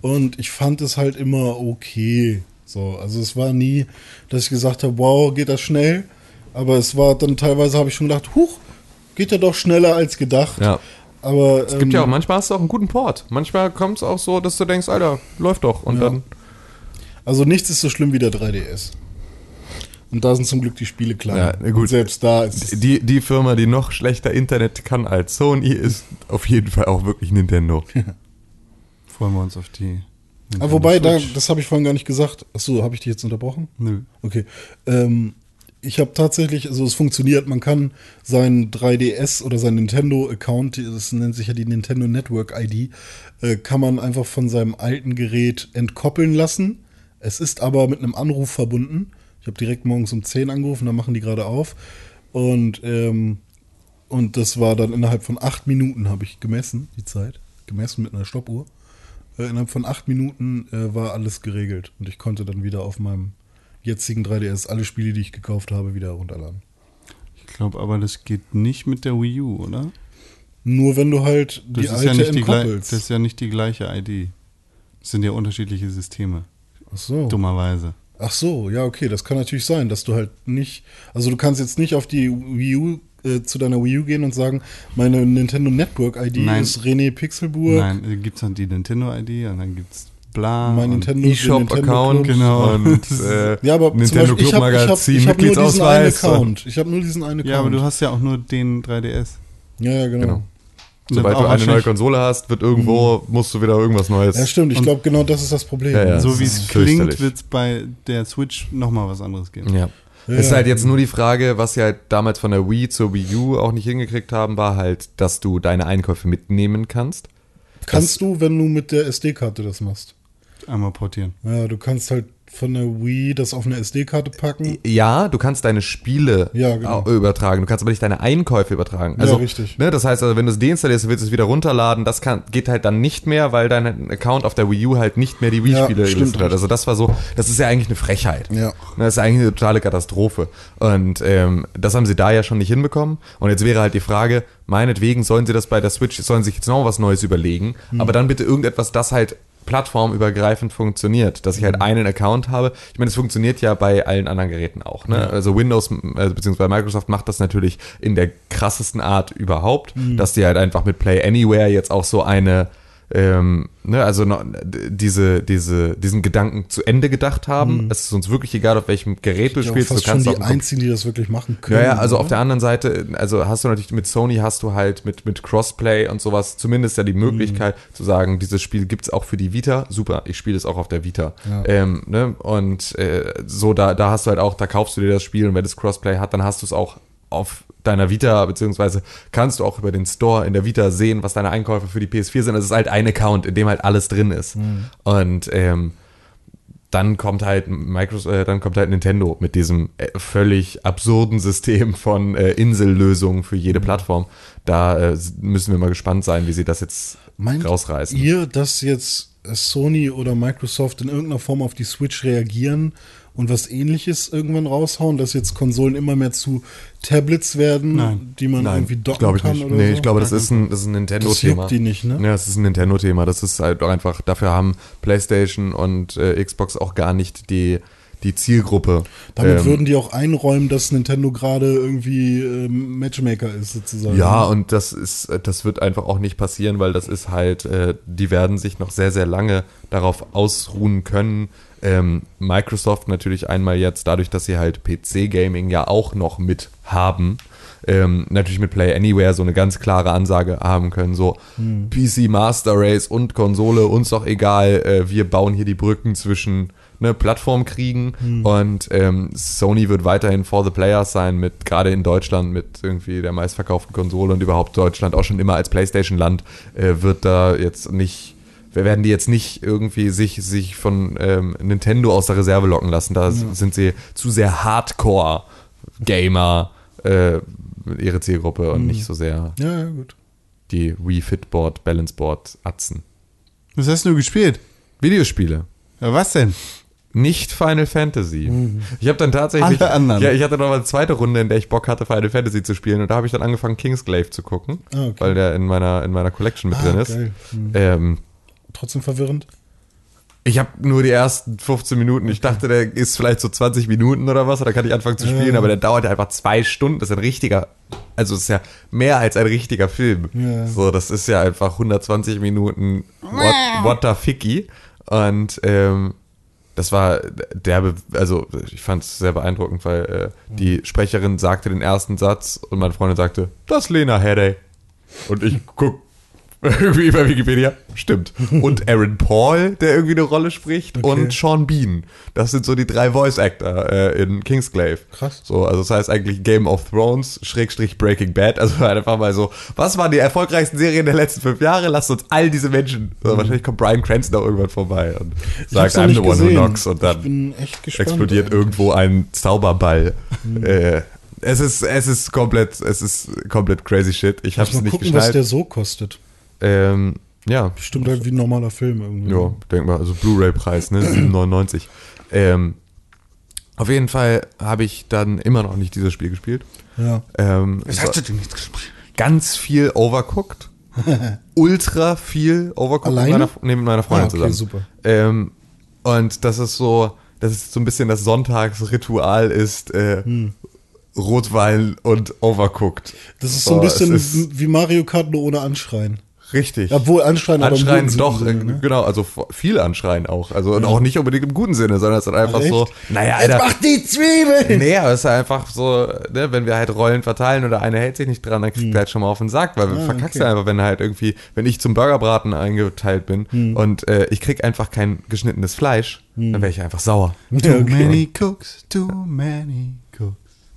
Und ich fand es halt immer okay. So, also es war nie, dass ich gesagt habe, wow, geht das schnell. Aber es war dann teilweise, habe ich schon gedacht, huch, geht ja doch schneller als gedacht. ja. Aber ähm, Es gibt ja auch, manchmal hast du auch einen guten Port. Manchmal kommt es auch so, dass du denkst, Alter, läuft doch. Und Ja. dann, Also nichts ist so schlimm wie der 3DS. Und da sind zum Glück die Spiele klein. Ja, gut. Und selbst da ist die, die Firma, die noch schlechter Internet kann als Sony, ist auf jeden Fall auch wirklich Nintendo. *laughs* Freuen wir uns auf die. Aber Ah, wobei, da, das habe ich vorhin gar nicht gesagt. Achso, habe ich dich jetzt unterbrochen? Nö. Okay. Ähm, ich habe tatsächlich, also es funktioniert, man kann seinen 3DS oder seinen Nintendo-Account, das nennt sich ja die Nintendo Network ID, äh, kann man einfach von seinem alten Gerät entkoppeln lassen. Es ist aber mit einem Anruf verbunden. Ich habe direkt morgens um 10 angerufen, da machen die gerade auf. Und, ähm, und das war dann innerhalb von acht Minuten, habe ich gemessen, die Zeit. Gemessen mit einer Stoppuhr. Äh, innerhalb von acht Minuten äh, war alles geregelt. Und ich konnte dann wieder auf meinem jetzigen 3DS alle Spiele, die ich gekauft habe, wieder runterladen. Ich glaube aber, das geht nicht mit der Wii U, oder? Nur wenn du halt Das, die ist, alte ja nicht entkoppelst. das ist ja nicht die gleiche ID. Das sind ja unterschiedliche Systeme. Ach so. Dummerweise. Ach so, ja, okay, das kann natürlich sein, dass du halt nicht, also du kannst jetzt nicht auf die Wii U, äh, zu deiner Wii U gehen und sagen, meine Nintendo Network ID Nein. ist René Pixelburg. Nein, gibt es dann die Nintendo-ID und dann gibt es bla. Mein Nintendo- den E-Shop-Account Genau. *laughs* und äh, Ja, aber Nintendo Beispiel, ich habe ich hab, ich hab nur diesen einen Mitgliedsausweis. Account. Ich habe nur diesen einen Account. Ja, aber du hast ja auch nur den 3DS. Ja, ja, genau. Genau. Sobald du eine neue Konsole hast, wird irgendwo, musst du wieder irgendwas Neues. Ja, stimmt. Ich glaube, genau das ist das Problem. Ja, ja. So das wie es klingt, wird es bei der Switch nochmal was anderes geben. Ja. Ja, es ist halt jetzt nur die Frage, was sie halt damals von der Wii zur Wii U auch nicht hingekriegt haben, war halt, dass du deine Einkäufe mitnehmen kannst. Kannst du, wenn du mit der SD-Karte das machst. Einmal portieren. Ja, du kannst halt von der Wii das auf eine SD-Karte packen. Ja, du kannst deine Spiele Ja, genau. au- übertragen, du kannst aber nicht deine Einkäufe übertragen. Also, richtig. Ne, das heißt also, wenn du es deinstallierst, willst du es wieder runterladen, das kann, geht halt dann nicht mehr, weil dein Account auf der Wii U halt nicht mehr die Wii-Spiele Ja, hat. Also das war so, das ist ja eigentlich eine Frechheit. Ja. Ne, Das ist eigentlich eine totale Katastrophe. Und ähm, das haben sie da ja schon nicht hinbekommen. Und jetzt wäre halt die Frage, meinetwegen sollen sie das bei der Switch, sollen sie sich jetzt noch was Neues überlegen, Hm. aber dann bitte irgendetwas, das halt plattformübergreifend funktioniert, dass ich halt einen Account habe. Ich meine, es funktioniert ja bei allen anderen Geräten auch. Ne? Also Windows äh, bzw. Microsoft macht das natürlich in der krassesten Art überhaupt, dass die halt einfach mit Play Anywhere jetzt auch so eine ähm, ne, also noch, diese, diese, diesen Gedanken zu Ende gedacht haben. Es ist uns wirklich egal, auf welchem Gerät du spielst. Du fast schon kannst die auf dem Kom- einzigen, die das wirklich machen können. ja, ja, also auf oder? der anderen Seite, also hast du natürlich mit Sony hast du halt mit, mit Crossplay und sowas zumindest ja die Möglichkeit zu sagen, dieses Spiel gibt's auch für die Vita. Super, ich spiele es auch auf der Vita. Ja. Ähm, ne? Und äh, so, da, da hast du halt auch, da kaufst du dir das Spiel und wenn es Crossplay hat, dann hast du es auch auf deiner Vita, beziehungsweise kannst du auch über den Store in der Vita sehen, was deine Einkäufe für die PS4 sind. Es ist halt ein Account, in dem halt alles drin ist. Und ähm, dann kommt halt Microsoft, äh, dann kommt halt Nintendo mit diesem äh, völlig absurden System von äh, Insellösungen für jede Plattform. Da äh, müssen wir mal gespannt sein, wie sie das jetzt Meint rausreißen. ihr, dass jetzt Sony oder Microsoft in irgendeiner Form auf die Switch reagieren und was ähnliches irgendwann raushauen, dass jetzt Konsolen immer mehr zu Tablets werden, Nein. die man irgendwie docken glaube ich kann nicht. oder nee, so? ich glaube, das ist ein, das ist ein Nintendo-Thema. juckt die nicht, ne? Ja, das ist ein Nintendo-Thema. Das ist halt einfach, dafür haben PlayStation und äh, Xbox auch gar nicht die, die Zielgruppe. Damit Ähm, würden die auch einräumen, dass Nintendo gerade irgendwie ähm, Matchmaker ist, sozusagen. Ja, und das ist, äh, das wird einfach auch nicht passieren, weil das ist halt, äh, die werden sich noch sehr, sehr lange darauf ausruhen können. Ähm, Microsoft natürlich einmal jetzt, dadurch, dass sie halt PC-Gaming ja auch noch mit haben, ähm, natürlich mit Play Anywhere so eine ganz klare Ansage haben können, so PC Master Race und Konsole, uns doch egal, äh, wir bauen hier die Brücken zwischen ne, Plattformkriegen und ähm, Sony wird weiterhin for the players sein, mit gerade in Deutschland mit irgendwie der meistverkauften Konsole und überhaupt Deutschland auch schon immer als Playstation-Land äh, wird da jetzt nicht wir werden die jetzt nicht irgendwie sich, sich von ähm, Nintendo aus der Reserve locken lassen. Da sind sie zu sehr Hardcore-Gamer, äh, ihre Zielgruppe und nicht so sehr Ja, ja, gut. die Wii Fitboard, Balanceboard, Atzen. Was hast du gespielt? Videospiele. Ja, was denn? Nicht Final Fantasy. Ich habe dann tatsächlich. Alle anderen. Ja, ich hatte noch mal eine zweite Runde, in der ich Bock hatte, Final Fantasy zu spielen. Und da habe ich dann angefangen, Kingsglaive zu gucken, Ah, okay. weil der in meiner, in meiner Collection mit Ah, drin ist. geil. Hm. Ähm, Trotzdem verwirrend. ich habe nur die ersten 15 Minuten. Ich dachte, der ist vielleicht so 20 Minuten oder was, da kann ich anfangen zu spielen, Ja. aber der dauert ja einfach zwei Stunden. Das ist ein richtiger, also es ist ja mehr als ein richtiger Film. Ja. So, das ist ja einfach 120 Minuten what, what the ficky. Und ähm, das war derbe, also ich fand es sehr beeindruckend, weil äh, die Sprecherin sagte den ersten Satz und meine Freundin sagte, das ist Lena Headey. Und ich guck *laughs* irgendwie bei Wikipedia. Stimmt. *laughs* Und Aaron Paul, der irgendwie eine Rolle spricht, und Sean Bean. Das sind so die drei Voice Actor äh, in Kingsglaive. Krass. So, also das heißt eigentlich Game of Thrones, Schrägstrich Breaking Bad. Also *laughs* einfach mal so, was waren die erfolgreichsten Serien der letzten fünf Jahre? Lasst uns all diese Menschen. Also wahrscheinlich kommt Brian Cranston auch irgendwann vorbei und Mhm. Ich sagt, I'm the one who knocks und Ich dann gespannt. explodiert eigentlich. irgendwo ein Zauberball. Äh, es ist, es ist komplett, es ist komplett crazy shit. Ich hab's Mal nicht gucken, was der geschnallt. so kostet. Ähm, ja, Stimmt halt wie ein normaler Film irgendwie. ja, denk mal, also Blu-ray-Preis, ne, *clears throat* 7,99. Ähm, auf jeden Fall habe ich dann immer noch nicht dieses Spiel gespielt. Ja. Ähm, Was es hast du denn jetzt gespielt? ganz viel Overcooked. *laughs* Ultra viel Overcooked Alleine? mit meiner, nee, mit meiner Freundin Ah, okay, zusammen. super. Ähm, und das ist so, das ist so ein bisschen das Sonntagsritual ist äh, Rotwein und Overcooked. Das ist so ein es bisschen ist wie Mario Kart, nur ohne Anschreien. Richtig. Obwohl Anschreien aber im Anschreien doch, Sinne, äh, ne? genau, also viel Anschreien auch. Also und auch nicht unbedingt im guten Sinne, sondern es ist einfach Ach, so, echt? naja, Alter. Mach die Zwiebeln! Nee, aber es ist einfach so, ne, wenn wir halt Rollen verteilen oder einer hält sich nicht dran, dann kriegt er halt schon mal auf den Sack, weil wir Hm. Ah, verkackst okay. ja einfach, wenn halt irgendwie, wenn ich zum Burgerbraten eingeteilt bin Hm. und äh, ich krieg einfach kein geschnittenes Fleisch, dann wäre ich einfach sauer. *laughs* Too many cooks, too many.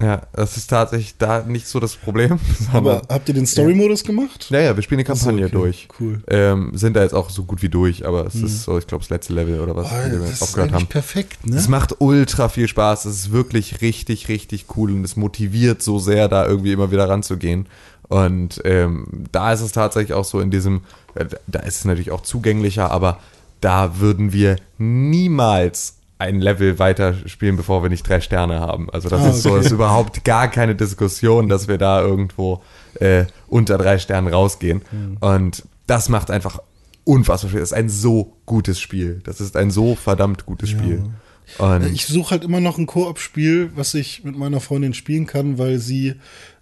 Ja, das ist tatsächlich da nicht so das Problem. *laughs* Aber habt ihr den Story-Modus gemacht? ja, ja, wir spielen die Kampagne okay. durch. Cool. Ähm, sind da jetzt auch so gut wie durch, aber es ist so, ich glaube, das letzte Level oder was, Oh, wir das ist aufgehört eigentlich haben. perfekt, ne? Es macht ultra viel Spaß. Es ist wirklich richtig, richtig cool und es motiviert so sehr, da irgendwie immer wieder ranzugehen. Und ähm, da ist es tatsächlich auch so in diesem, äh, da ist es natürlich auch zugänglicher, aber da würden wir niemals ein Level weiterspielen, bevor wir nicht drei Sterne haben. Also das Ah, ist so, okay. ist überhaupt gar keine Diskussion, dass wir da irgendwo äh, unter drei Sternen rausgehen. Hm. Und das macht einfach unfassbar viel. Das ist ein so gutes Spiel. Das ist ein so verdammt gutes Spiel. Und Ich suche halt immer noch ein Koop-Spiel, was ich mit meiner Freundin spielen kann, weil sie,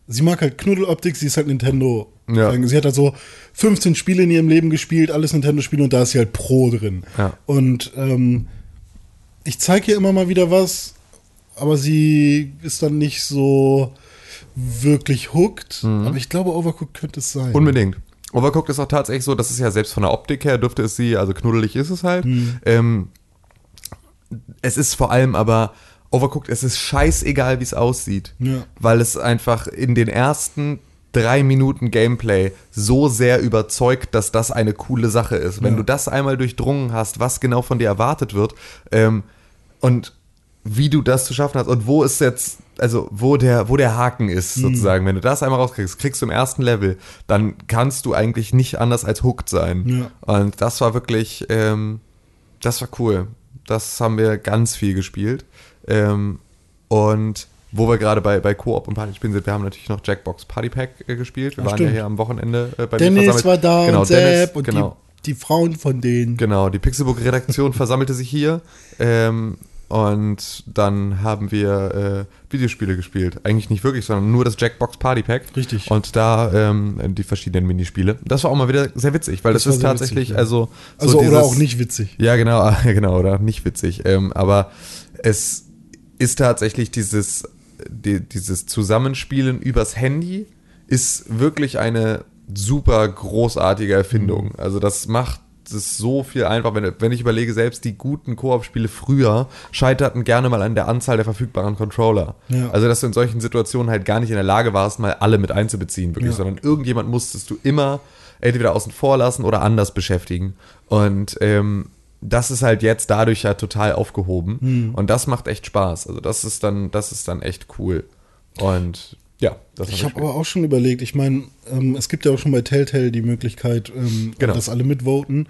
sie mag halt Knuddeloptik, sie ist halt Nintendo. Ja. Sie hat halt so 15 Spiele in ihrem Leben gespielt, alles Nintendo-Spiele und da ist sie halt Pro drin. Ja. Und ähm, ich zeige ihr immer mal wieder was, aber sie ist dann nicht so wirklich hooked. Aber ich glaube, Overcooked könnte es sein. Unbedingt. Overcooked ist auch tatsächlich so, das ist ja selbst von der Optik her, dürfte es sie, also knuddelig ist es halt. Hm. Ähm, es ist vor allem aber Overcooked, es ist scheißegal, wie es aussieht. Ja. Weil es einfach in den ersten drei Minuten Gameplay so sehr überzeugt, dass das eine coole Sache ist. Wenn Ja. du das einmal durchdrungen hast, was genau von dir erwartet wird ähm, und wie du das zu schaffen hast und wo ist jetzt, also wo der, wo der Haken ist, sozusagen. Wenn du das einmal rauskriegst, kriegst du im ersten Level, dann kannst du eigentlich nicht anders als hooked sein. Ja. Und das war wirklich, ähm, das war cool. Das haben wir ganz viel gespielt. Ähm, und wo wir gerade bei, bei Koop und Partyspielen sind, wir haben natürlich noch Jackbox Party Pack äh, gespielt. Wir Ach, waren stimmt. ja hier am Wochenende äh, bei Dennis war da genau, und Dennis, und genau. die, die Frauen von denen. Genau, die Pixelbook-Redaktion *laughs* versammelte sich hier. Ähm, und dann haben wir äh, Videospiele gespielt. Eigentlich nicht wirklich, sondern nur das Jackbox Party Pack. Richtig. Und da ähm, die verschiedenen Minispiele. Das war auch mal wieder sehr witzig, weil das, Das ist tatsächlich, witzig, ja. also. so Also oder dieses- auch nicht witzig. ja, genau, ja, *laughs* genau, oder nicht witzig. Ähm, aber es ist tatsächlich dieses, die, dieses Zusammenspielen übers Handy ist wirklich eine super großartige Erfindung. Also das macht es so viel einfach, wenn, wenn ich überlege, selbst die guten Koop-Spiele früher scheiterten gerne mal an der Anzahl der verfügbaren Controller. Ja. Also dass du in solchen Situationen halt gar nicht in der Lage warst, mal alle mit einzubeziehen, wirklich, Ja. sondern irgendjemand musstest du immer entweder außen vor lassen oder anders beschäftigen. Und ähm, das ist halt jetzt dadurch ja total aufgehoben. Hm. Und das macht echt Spaß. Also das ist dann, das ist dann echt cool. Und ja, das Ich habe aber auch schon überlegt, ich meine, ähm, es gibt ja auch schon bei Telltale die Möglichkeit, ähm, Genau. dass alle mitvoten.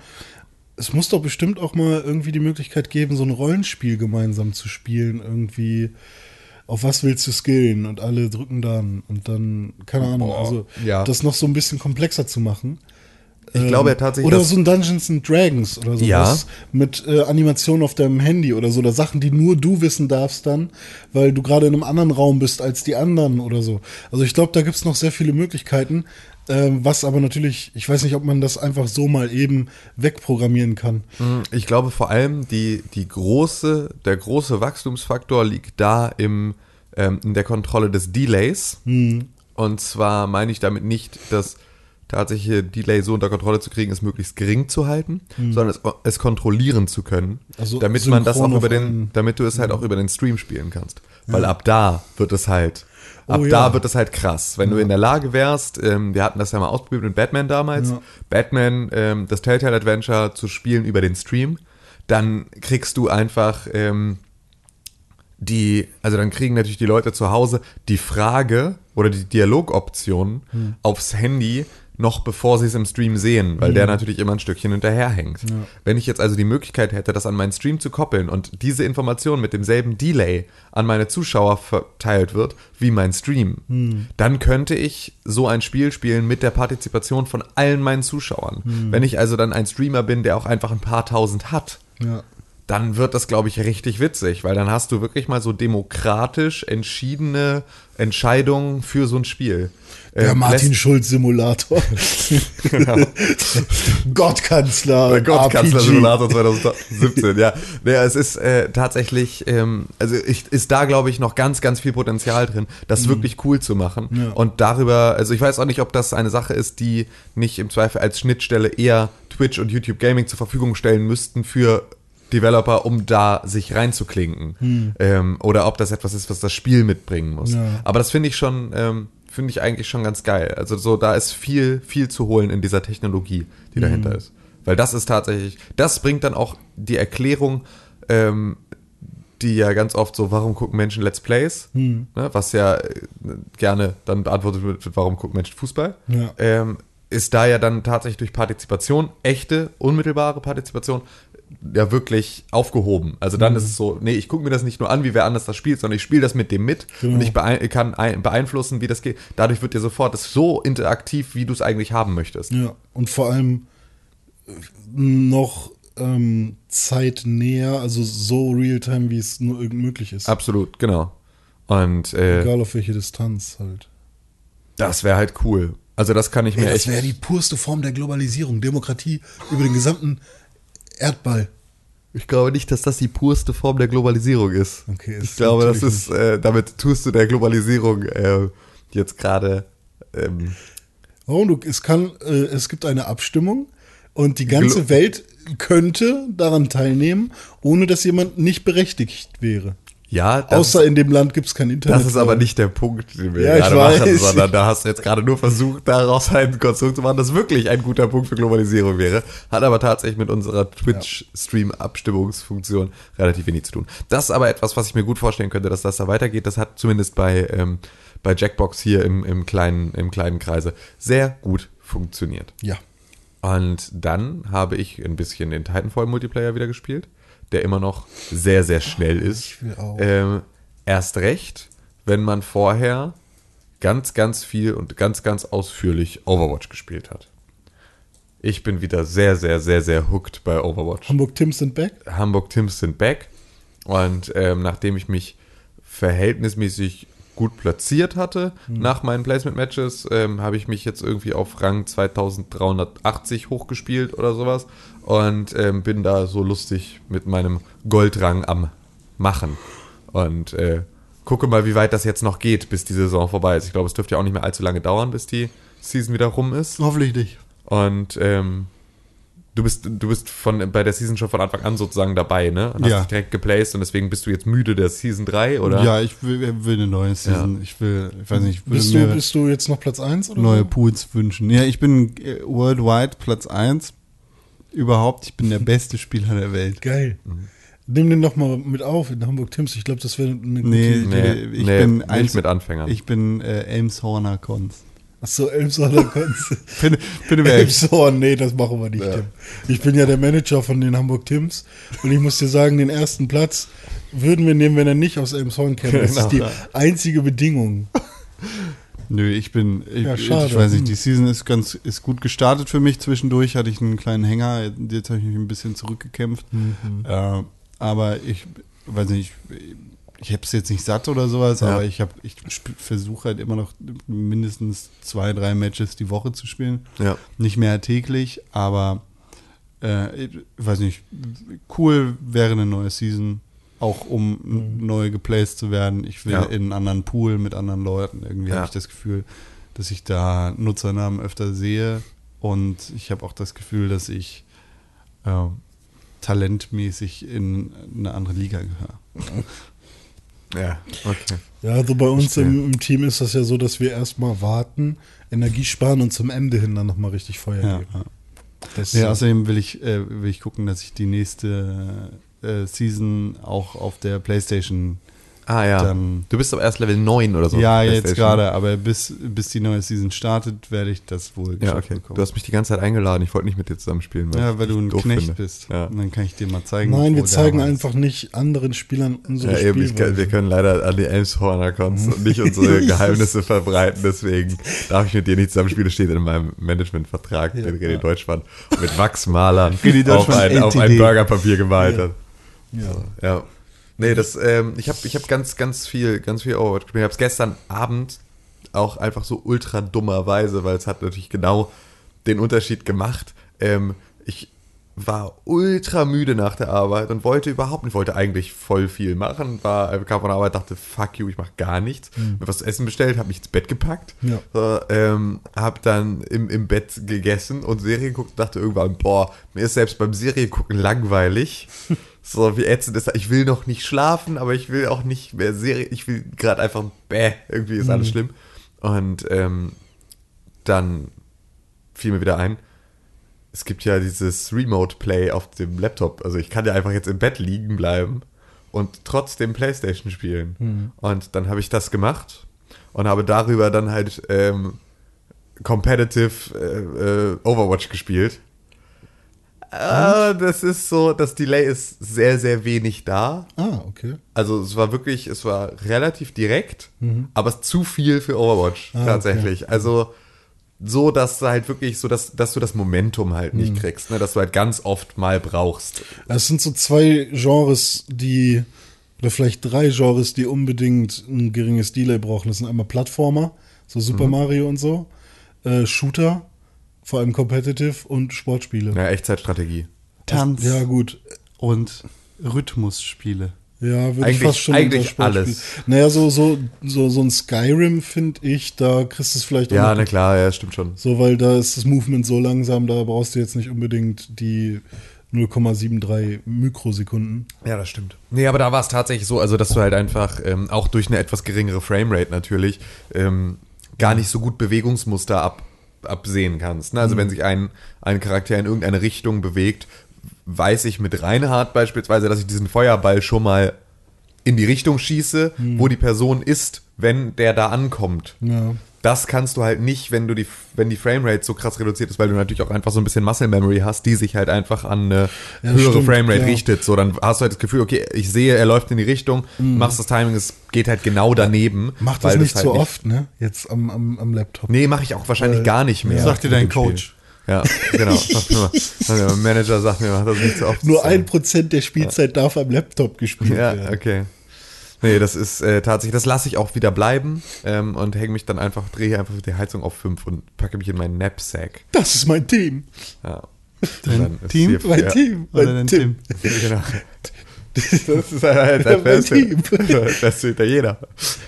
Es muss doch bestimmt auch mal irgendwie die Möglichkeit geben, so ein Rollenspiel gemeinsam zu spielen. Irgendwie, auf was willst du skillen? Und alle drücken dann. Und dann, keine Ahnung, Boah, also ja. das noch so ein bisschen komplexer zu machen. Ich glaube ja tatsächlich, Oder dass- so ein Dungeons and Dragons oder sowas Ja. mit äh, Animation auf deinem Handy oder so. Oder Sachen, die nur du wissen darfst dann, weil du gerade in einem anderen Raum bist als die anderen oder so. Also ich glaube, da gibt's noch sehr viele Möglichkeiten. Ähm, was aber natürlich, ich weiß nicht, ob man das einfach so mal eben wegprogrammieren kann. Ich glaube vor allem, die, die große, der große Wachstumsfaktor liegt da im, ähm, in der Kontrolle des Delays. Und zwar meine ich damit nicht, das tatsächliche Delay so unter Kontrolle zu kriegen, es möglichst gering zu halten, sondern es, es kontrollieren zu können, Also damit man das auch über den, damit du es halt auch über den Stream spielen kannst. Weil ab da wird es halt, ab Oh ja. da wird es halt krass. Wenn du in der Lage wärst, ähm, wir hatten das ja mal ausprobiert mit Batman damals, Ja. Batman, ähm, das Telltale Adventure zu spielen über den Stream, dann kriegst du einfach ähm, die, also dann kriegen natürlich die Leute zu Hause die Frage oder die Dialogoption Hm. aufs Handy noch bevor sie es im Stream sehen, weil Hm. der natürlich immer ein Stückchen hinterherhängt. Wenn ich jetzt also die Möglichkeit hätte, das an meinen Stream zu koppeln und diese Information mit demselben Delay an meine Zuschauer verteilt wird wie mein Stream, Hm. dann könnte ich so ein Spiel spielen mit der Partizipation von allen meinen Zuschauern. Hm. Wenn ich also dann ein Streamer bin, der auch einfach ein paar tausend hat, Ja. Dann wird das, glaube ich, richtig witzig, weil dann hast du wirklich mal so demokratisch entschiedene Entscheidungen für so ein Spiel. Der Ähm, Martin lässt- Schulz Simulator. *laughs* Gottkanzler. Der Gottkanzler RPG. Simulator 2017, ja. Naja, es ist äh, tatsächlich, ähm, also ich, ist da, glaube ich, noch ganz, ganz viel Potenzial drin, das wirklich cool zu machen. Mhm. Ja. Und darüber, also ich weiß auch nicht, ob das eine Sache ist, die nicht im Zweifel als Schnittstelle eher Twitch und YouTube Gaming zur Verfügung stellen müssten für Developer, um da sich reinzuklinken. Ähm, oder ob das etwas ist, was das Spiel mitbringen muss. Hm. Ja. Aber das finde ich schon, ähm, finde ich eigentlich schon ganz geil. Also so, da ist viel, viel zu holen in dieser Technologie, die dahinter Mhm. ist. Weil das ist tatsächlich, das bringt dann auch die Erklärung, ähm, die ja ganz oft so, warum gucken Menschen Let's Plays? Mhm. Ne, was ja äh, gerne dann beantwortet wird, warum gucken Menschen Fußball? Ja. Ähm, ist da ja dann tatsächlich durch Partizipation, echte, unmittelbare Partizipation, ja wirklich aufgehoben. Also Mhm. dann ist es so, nee, ich gucke mir das nicht nur an, wie wer anders das spielt, sondern ich spiele das mit dem mit Genau. und ich beein kann ein beeinflussen, wie das geht. Dadurch wird dir sofort das so interaktiv, wie du es eigentlich haben möchtest. Ja, und vor allem äh, noch ähm, zeitnäher, also so real-time, wie es nur irgend möglich ist. Absolut, genau. Und äh, Egal auf welche Distanz halt. das wäre halt cool. Also das kann ich mir Ey, das echt. wäre die purste Form der Globalisierung, Demokratie über den gesamten Erdball. Ich glaube nicht, dass das die purste Form der Globalisierung ist. Okay, ich glaube, das ist, äh, damit tust du der Globalisierung äh, jetzt gerade. Ähm, Warum du, es kann, äh, es gibt eine Abstimmung und die ganze Glo- Welt könnte daran teilnehmen, ohne dass jemand nicht berechtigt wäre. Ja, das, Außer in dem Land gibt es kein Internet. das ist aber nicht der Punkt, den wir Ja, ich gerade machen, sondern da hast du jetzt gerade nur versucht, daraus ein Konstrukt zu machen, das wirklich ein guter Punkt für Globalisierung wäre. Hat aber tatsächlich mit unserer Twitch-Stream-Abstimmungsfunktion relativ wenig zu tun. Das ist aber etwas, was ich mir gut vorstellen könnte, dass das da weitergeht. Das hat zumindest bei, ähm, bei Jackbox hier im, im, kleinen, im kleinen Kreise sehr gut funktioniert. Ja. Und dann habe ich ein bisschen den Titanfall Multiplayer wieder gespielt, der immer noch sehr, sehr schnell ist. ich will auch. Ähm, erst recht, wenn man vorher ganz, ganz viel und ganz, ganz ausführlich Overwatch gespielt hat. Ich bin wieder sehr, sehr, sehr, sehr hooked bei Overwatch. Hamburg Tims sind back. Hamburg Tims sind back. Und ähm, nachdem ich mich verhältnismäßig gut platziert hatte nach meinen Placement-Matches, ähm, habe ich mich jetzt irgendwie auf Rang 2380 hochgespielt oder sowas und ähm, bin da so lustig mit meinem Goldrang am Machen. Und äh, gucke mal, wie weit das jetzt noch geht, bis die Saison vorbei ist. Ich glaube, es dürfte ja auch nicht mehr allzu lange dauern, bis die Season wieder rum ist. Hoffentlich nicht. Und ähm, du bist, du bist von, bei der Season schon von Anfang an sozusagen dabei, ne? Und Ja. hast dich direkt geplaced und deswegen bist du jetzt müde der Season 3, oder? Ja, ich will, will eine neue Season. Ich will, ich weiß nicht, ich will Bist du, bist du jetzt noch Platz 1 oder neue? Pools wünschen. Ja, ich bin äh, worldwide Platz 1. Überhaupt, ich bin der *laughs* beste Spieler der Welt. Geil. Mhm. Nimm den doch mal mit auf in Hamburg Tims. Ich glaube, das wäre eine gute Nee, Idee. Nee, ich nee, bin nicht eins- mit Anfängern. Ich bin äh, Elmshorner Cons. Achso, Elmshorn Konz. *laughs* Finde, finde wir echt. Elmshorn, nee, das machen wir nicht, Tim. Ich bin ja der Manager von den Hamburg Tims und ich muss dir sagen, den ersten Platz würden wir nehmen, wenn er nicht aus Elmshorn käme. Das ist die Genau. einzige Bedingung. *laughs* Nö, ich bin, ich, Ja, schade. ich weiß nicht, Hm. die Season ist ganz, ist gut gestartet für mich. Zwischendurch hatte ich einen kleinen Hänger, jetzt habe ich mich ein bisschen zurückgekämpft. Mhm. Äh, aber ich weiß nicht, ich, ich habe es jetzt nicht satt oder sowas, Ja. aber ich habe, ich versuche halt immer noch mindestens zwei, drei Matches die Woche zu spielen. ja. Nicht mehr täglich, aber äh, ich weiß nicht, cool wäre eine neue Season, auch um n- neu geplaced zu werden. Ich will Ja. in einen anderen Pool mit anderen Leuten. Irgendwie Ja. habe ich das Gefühl, dass ich da Nutzernamen öfter sehe und ich habe auch das Gefühl, dass ich äh, talentmäßig in eine andere Liga gehöre. *laughs* Ja, okay. Ja, also bei uns im, im Team ist das ja so, dass wir erstmal warten, Energie sparen und zum Ende hin dann nochmal richtig Feuer Ja, geben. Das, Ja, außerdem will ich, äh, will ich gucken, dass ich die nächste äh, Season auch auf der Playstation. Ah ja. Dann- du bist aber erst Level 9 oder so. ja, jetzt gerade, aber bis, bis die neue Season startet, werde ich das wohl Ja, okay. bekommen. Du hast mich die ganze Zeit eingeladen. Ich wollte nicht mit dir zusammen spielen. ja, weil du ein Knecht finde. bist. Ja. Und dann kann ich dir mal zeigen. Nein, wir zeigen einfach nicht anderen Spielern unsere Ja, eben, ich wir können leider an die Elmshorner Cons und nicht unsere *laughs* Geheimnisse verbreiten, deswegen darf ich mit dir nicht zusammenspielen. Das steht in meinem Managementvertrag, den René Deutschmann mit Wachsmalern auf ein, auf ein. Burgerpapier gemalt hat. Ja. Ja. Nee, das, ähm, ich habe ich hab ganz, ganz viel, ganz viel Overwatch gespielt. Ich habe es gestern Abend auch einfach so ultra dummerweise, weil es hat natürlich genau den Unterschied gemacht. Ähm, ich war ultra müde nach der Arbeit und wollte überhaupt nicht, wollte eigentlich voll viel machen, war, äh, kam von der Arbeit, dachte, fuck you, ich mach gar nichts. Mir was zu essen bestellt, habe mich ins Bett gepackt, Ja. so, ähm, habe dann im, im Bett gegessen und Serie geguckt und dachte irgendwann, boah, mir ist selbst beim Serie gucken langweilig. *laughs* So wie ätzend ist. Ich will noch nicht schlafen, aber ich will auch nicht mehr Serie. Ich will gerade einfach bäh, irgendwie ist alles schlimm. Und ähm, dann fiel mir wieder ein, es gibt ja dieses Remote Play auf dem Laptop. Also ich kann ja einfach jetzt im Bett liegen bleiben und trotzdem Playstation spielen. Und dann habe ich das gemacht und habe darüber dann halt ähm, Competitive äh, äh, Overwatch gespielt. Ah, das ist so, das Delay ist sehr, sehr wenig da. Ah, okay. Also es war wirklich, es war relativ direkt, aber es ist zu viel für Overwatch Ah, tatsächlich. Also so, dass du halt wirklich so, dass, dass du das Momentum halt nicht kriegst, ne? dass du halt ganz oft mal brauchst. Es sind so zwei Genres, die, oder vielleicht drei Genres, die unbedingt ein geringes Delay brauchen. Das sind einmal Plattformer, so Super Mario und so, äh, Shooter, vor allem Competitive und Sportspiele. Ja, Echtzeitstrategie. Tanz Ja, gut. und Rhythmusspiele. Ja, würde ich Eigentlich- fast schon eigentlich alles. Naja, so, so, so, so ein Skyrim, finde ich, da kriegst du es vielleicht Ja, noch na klar, ja, stimmt schon. So, weil da ist das Movement so langsam, da brauchst du jetzt nicht unbedingt die 0,73 Mikrosekunden. Ja, das stimmt. Nee, aber da war es tatsächlich so, also dass du halt einfach ähm, auch durch eine etwas geringere Framerate natürlich ähm, gar nicht so gut Bewegungsmuster ab, absehen kannst. Ne? Also wenn sich ein, ein Charakter in irgendeine Richtung bewegt, weiß ich mit Reinhardt beispielsweise, dass ich diesen Feuerball schon mal in die Richtung schieße, wo die Person ist, wenn der da ankommt. Ja. Das kannst du halt nicht, wenn du die, wenn die Framerate so krass reduziert ist, weil du natürlich auch einfach so ein bisschen Muscle Memory hast, die sich halt einfach an eine Ja, höhere stimmt, Framerate ja. richtet. So, dann hast du halt das Gefühl, okay, ich sehe, er läuft in die Richtung, machst das Timing, es geht halt genau daneben. Mhm. Mach das nicht halt so oft, ne? Jetzt am, am, am Laptop. Nee, mache ich auch wahrscheinlich Weil- gar nicht mehr. Sagt dir dein dem Spiel. Ja, genau. *laughs* Mal. Also Der Manager sagt mir, mach das nicht so oft. Nur ein Prozent der Spielzeit darf am Laptop gespielt Ja, werden. okay. Nee, das ist äh, tatsächlich, das lasse ich auch wieder bleiben ähm, und hänge mich dann einfach, drehe einfach die Heizung auf 5 und packe mich in meinen Knapsack. Das ist mein Team. Ja. Dein Team? hier- Mein ja. Team. Oder Mein dein Tim. Tim. *laughs* Genau. Das ist halt *laughs* Ja, mein Team. Das ist Italiener.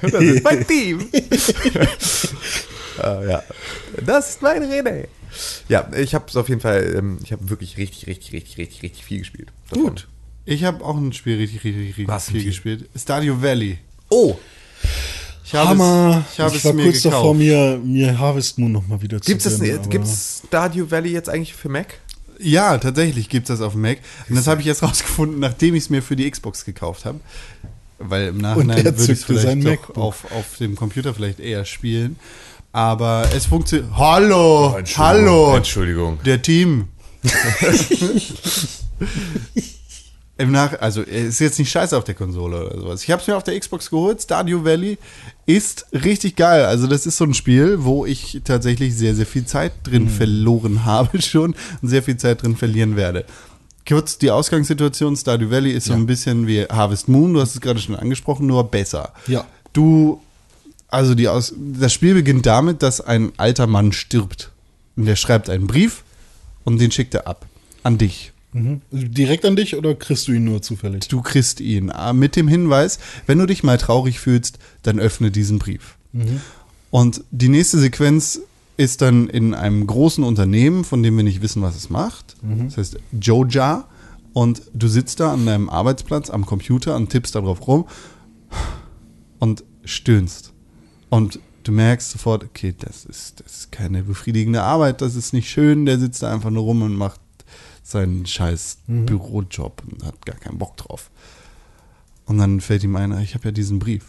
Das ist mein Team. Ah, ja. Das ist mein René. Ja, ich habe es auf jeden Fall, ähm, ich habe wirklich richtig, richtig, richtig, richtig, richtig viel gespielt. davon. Gut. Ich habe auch ein Spiel richtig, richtig, richtig Was viel gespielt. Stardew Valley. Oh, Ich habe Hammer. Es, ich habe war es mir kurz gekauft. davor, mir, mir Harvest Moon noch mal wieder zu gibt's das gönnen, gibt's Stardew Valley jetzt eigentlich für Mac? Ja, tatsächlich gibt es das auf Mac. Und das habe ich jetzt rausgefunden, nachdem ich es mir für die Xbox gekauft habe. Weil im Nachhinein würde ich es vielleicht auf, auf dem Computer vielleicht eher spielen. Aber es funktioniert. Hallo! hallo! Entschuldigung. Der Team. *laughs* Im Nach also es ist jetzt nicht scheiße auf der Konsole oder sowas. Ich habe es mir auf der Xbox geholt. Stardew Valley ist richtig geil. Also das ist so ein Spiel, wo ich tatsächlich sehr, sehr viel Zeit drin verloren *laughs* habe schon und sehr viel Zeit drin verlieren werde. Kurz die Ausgangssituation, Stardew Valley ist so ein bisschen wie Harvest Moon, du hast es gerade schon angesprochen, nur besser. Ja. Du, also die Aus das Spiel beginnt damit, dass ein alter Mann stirbt. Und der schreibt einen Brief und den schickt er ab. An dich. Mhm. Direkt an dich oder kriegst du ihn nur zufällig? Du kriegst ihn äh, mit dem Hinweis, wenn du dich mal traurig fühlst, dann öffne diesen Brief. Und die nächste Sequenz ist dann in einem großen Unternehmen, von dem wir nicht wissen, was es macht. Das heißt Joja. Und du sitzt da an deinem Arbeitsplatz am Computer und tippst da drauf rum und stöhnst. Und du merkst sofort, okay, das ist, das ist keine befriedigende Arbeit, das ist nicht schön, der sitzt da einfach nur rum und macht seinen scheiß Bürojob und hat gar keinen Bock drauf. Und dann fällt ihm ein, ich habe ja diesen Brief.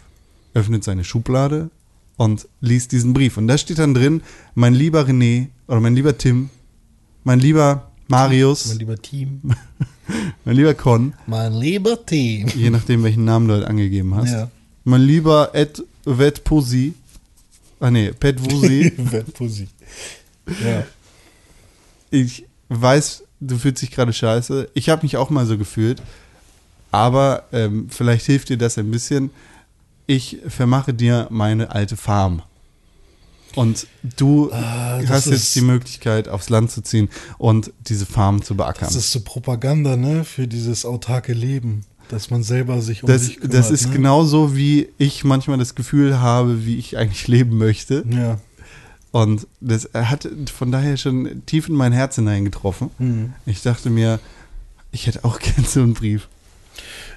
Öffnet seine Schublade und liest diesen Brief. Und da steht dann drin, mein lieber René oder mein lieber Tim, mein lieber Marius, Mein lieber Team. *laughs* mein lieber Con, Mein lieber Team. je nachdem, welchen Namen du halt angegeben hast. Ja. Mein lieber Ed Vet Pussy. Ah nee, Pet Wusi. *laughs* Pussy. Ja. ich weiß, du fühlst dich gerade scheiße. Ich habe mich auch mal so gefühlt. Aber ähm, vielleicht hilft dir das ein bisschen. Ich vermache dir meine alte Farm. Und du Ah, hast ist- jetzt die Möglichkeit, aufs Land zu ziehen und diese Farm zu beackern. Das ist so Propaganda, ne? Für dieses autarke Leben. Dass man selber sich um Das, sich kümmert. das ist ne? genauso, wie ich manchmal das Gefühl habe, wie ich eigentlich *laughs* leben möchte. Ja. Und das hat von daher schon tief in mein Herz hineingetroffen. Mhm. Ich dachte mir, ich hätte auch *laughs* gern so einen Brief.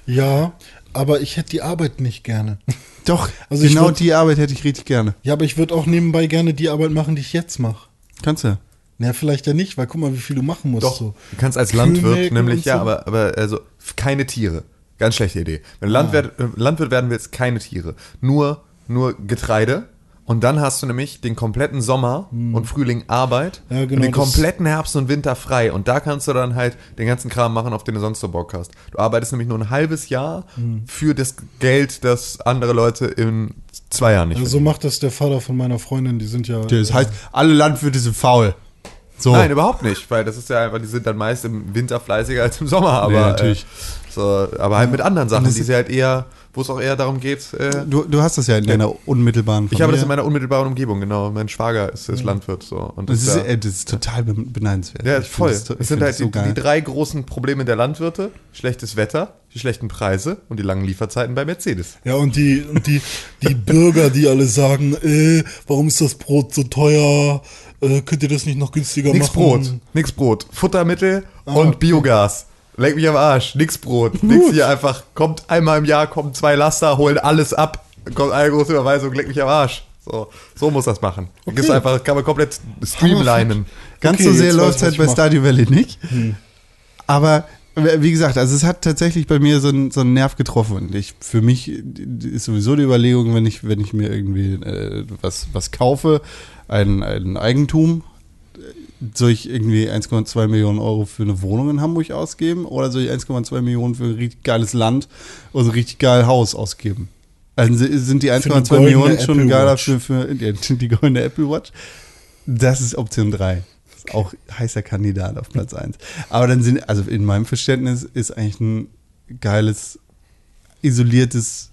Ja, aber ich hätte die Arbeit nicht gerne. *laughs* Doch, Also genau würd- die Arbeit hätte ich richtig gerne. Ja, aber ich würde auch nebenbei gerne die Arbeit machen, die ich jetzt mache. Kannst du? Ja, vielleicht ja nicht, weil guck mal, wie viel du machen musst. Doch, So. du kannst als Landwirt melken nämlich, und ja, so. aber, aber also keine Tiere. Ganz schlechte Idee. Wenn du Landwirt, äh, Landwirt werden willst, keine Tiere. Nur, nur Getreide. Und dann hast du nämlich den kompletten Sommer und Frühling Arbeit Hm. Ja, genau, und den das- kompletten Herbst und Winter frei. Und da kannst du dann halt den ganzen Kram machen, auf den du sonst so Bock hast. Du arbeitest nämlich nur ein halbes Jahr Hm. für das Geld, das andere Leute in zwei Jahren nicht Also so macht das der Vater von meiner Freundin, die sind ja. Das heißt, alle Landwirte sind faul. So. Nein, überhaupt nicht, weil das ist ja einfach, die sind dann meist im Winter fleißiger als im Sommer, aber, Nee, natürlich. Äh, so, aber halt mit anderen Sachen, die ist- sie halt eher, wo es auch eher darum geht. Äh, Du, du hast das ja in deiner unmittelbaren ich habe das in Familie. meiner unmittelbaren Umgebung, genau. Mein Schwager ist, ist Landwirt so. Und das, ist, ja, äh, das ist total be- beneidenswert. ja, voll. das sind halt so die, die drei großen Probleme der Landwirte: schlechtes Wetter, die schlechten Preise und die langen Lieferzeiten bei Mercedes. Ja, und die, und die, die Bürger, die alle sagen, äh, warum ist das Brot so teuer? Äh, könnt ihr das nicht noch günstiger Nix machen? Brot, nix Brot. Futtermittel und Biogas. Leck mich am Arsch. Nix Brot. Nix hier einfach. Kommt einmal im Jahr, kommen zwei Laster, holen alles ab. Kommt eine große Überweisung, leck mich am Arsch. So, so muss das machen. Okay. Gibt's einfach, kann man komplett streamlinen. Ganz Okay, so sehr läuft es halt bei. Stardew Valley nicht. Aber wie gesagt, also es hat tatsächlich bei mir so einen, so einen Nerv getroffen. Und ich, für mich ist sowieso die Überlegung, wenn ich, wenn ich mir irgendwie äh, was, was kaufe, ein, ein Eigentum, soll ich irgendwie 1,2 Millionen Euro für eine Wohnung in Hamburg ausgeben oder soll ich 1,2 Millionen für ein richtig geiles Land und ein richtig geiles Haus ausgeben? Also sind die eine 1,2 goldene Millionen schon geiler für, für ja, *laughs* die goldene Apple Watch? Das ist Option 3. Ist auch heißer Kandidat auf Platz 1. Aber dann sind, also in meinem Verständnis ist eigentlich ein geiles, isoliertes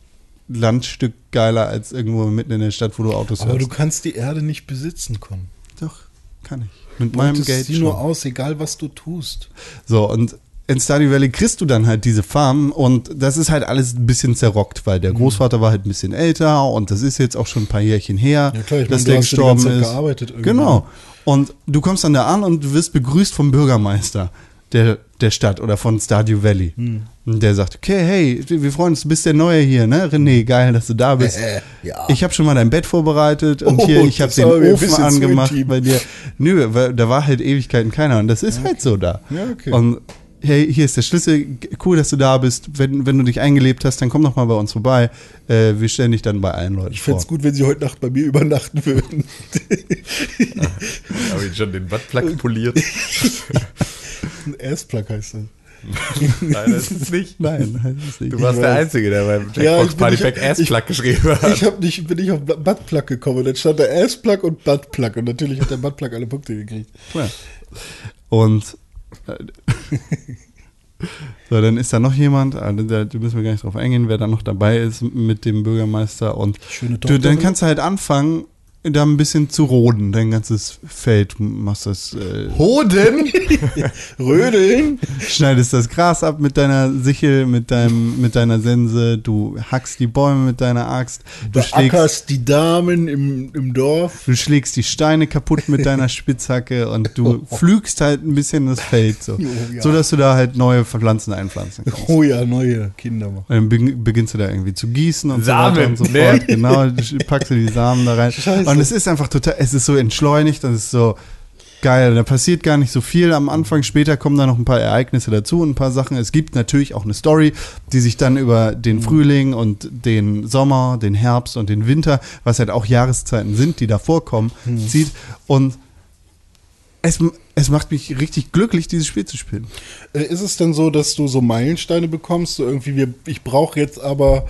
Landstück geiler als irgendwo mitten in der Stadt, wo du Autos Aber du hörst. kannst die Erde nicht besitzen, Con. Doch, kann ich. Mit meinem Geld sie schon. nur aus, egal was du tust. So, und in Stardew Valley kriegst du dann halt diese Farm und das ist halt alles ein bisschen zerrockt, weil Mhm. der Großvater war halt ein bisschen älter und das ist jetzt auch schon ein paar Jährchen her, Ja, klar, ich dass meine, du der hast die gestorben ganze Zeit ist. gearbeitet irgendwie. Genau. Und du kommst dann da an und du wirst begrüßt vom Bürgermeister der, der Stadt oder von Stardew Valley. Hm. Und der sagt, okay, hey, wir freuen uns, du bist der Neue hier, ne? René, geil, dass du da bist. Äh, ja. Ich habe schon mal dein Bett vorbereitet und Oh, hier, ich habe den Ofen angemacht bei dir. Nö, weil da war halt Ewigkeiten keiner und das ist halt so da. Ja, okay. Und hey, hier ist der Schlüssel, cool, dass du da bist. Wenn, wenn du dich eingelebt hast, dann komm doch mal bei uns vorbei. Äh, wir stellen dich dann bei allen Leuten Ich fände vor. es gut, wenn sie heute Nacht bei mir übernachten würden. *laughs* Habe ich schon den Buttplug poliert? *laughs* Ein Assplug heißt das. *laughs* Nein, das ist nicht. Nein, das ist nicht. Du warst der. Einzige, der beim Ja, Jackbox bin Party Pack Ass ich- Plug geschrieben hat. Ich hab nicht, bin nicht auf Buttplug gekommen. Dann stand da Assplug und Buttplug. Und natürlich hat der Buttplug alle Punkte gekriegt. Klar. Und äh, *laughs* so, dann ist da noch jemand, also da müssen wir gar nicht drauf eingehen, wer da noch dabei ist mit dem Bürgermeister. Und Schöne du, Tochter, dann ne? kannst du halt anfangen, da ein bisschen zu roden, dein ganzes Feld. Machst das, äh, Hoden? *laughs* Rödeln. schneidest das Gras ab mit deiner Sichel, mit, deinem, mit deiner Sense, du hackst die Bäume mit deiner Axt, du schlägst, die Damen im, im Dorf. du schlägst die Steine kaputt mit deiner *laughs* Spitzhacke und du pflügst halt ein bisschen das Feld, so, Oh, ja. so dass du da halt neue Pflanzen einpflanzen kannst. Oh ja, neue Kinder machen. Und dann beginn- beginnst du da irgendwie zu gießen und Samen, so weiter und so ne? fort. Genau, packst du die Samen da rein. Scheiße. Und es ist einfach total, es ist so entschleunigt, das ist so geil. Da passiert gar nicht so viel am Anfang. Später kommen da noch ein paar Ereignisse dazu und ein paar Sachen. Es gibt natürlich auch eine Story, die sich dann über Mhm. den Frühling und den Sommer, den Herbst und den Winter, was halt auch Jahreszeiten sind, die da vorkommen, Mhm. zieht. Und es, es macht mich richtig glücklich, dieses Spiel zu spielen. Äh, Ist es denn so, dass du so Meilensteine bekommst? So irgendwie, wir, ich brauche jetzt aber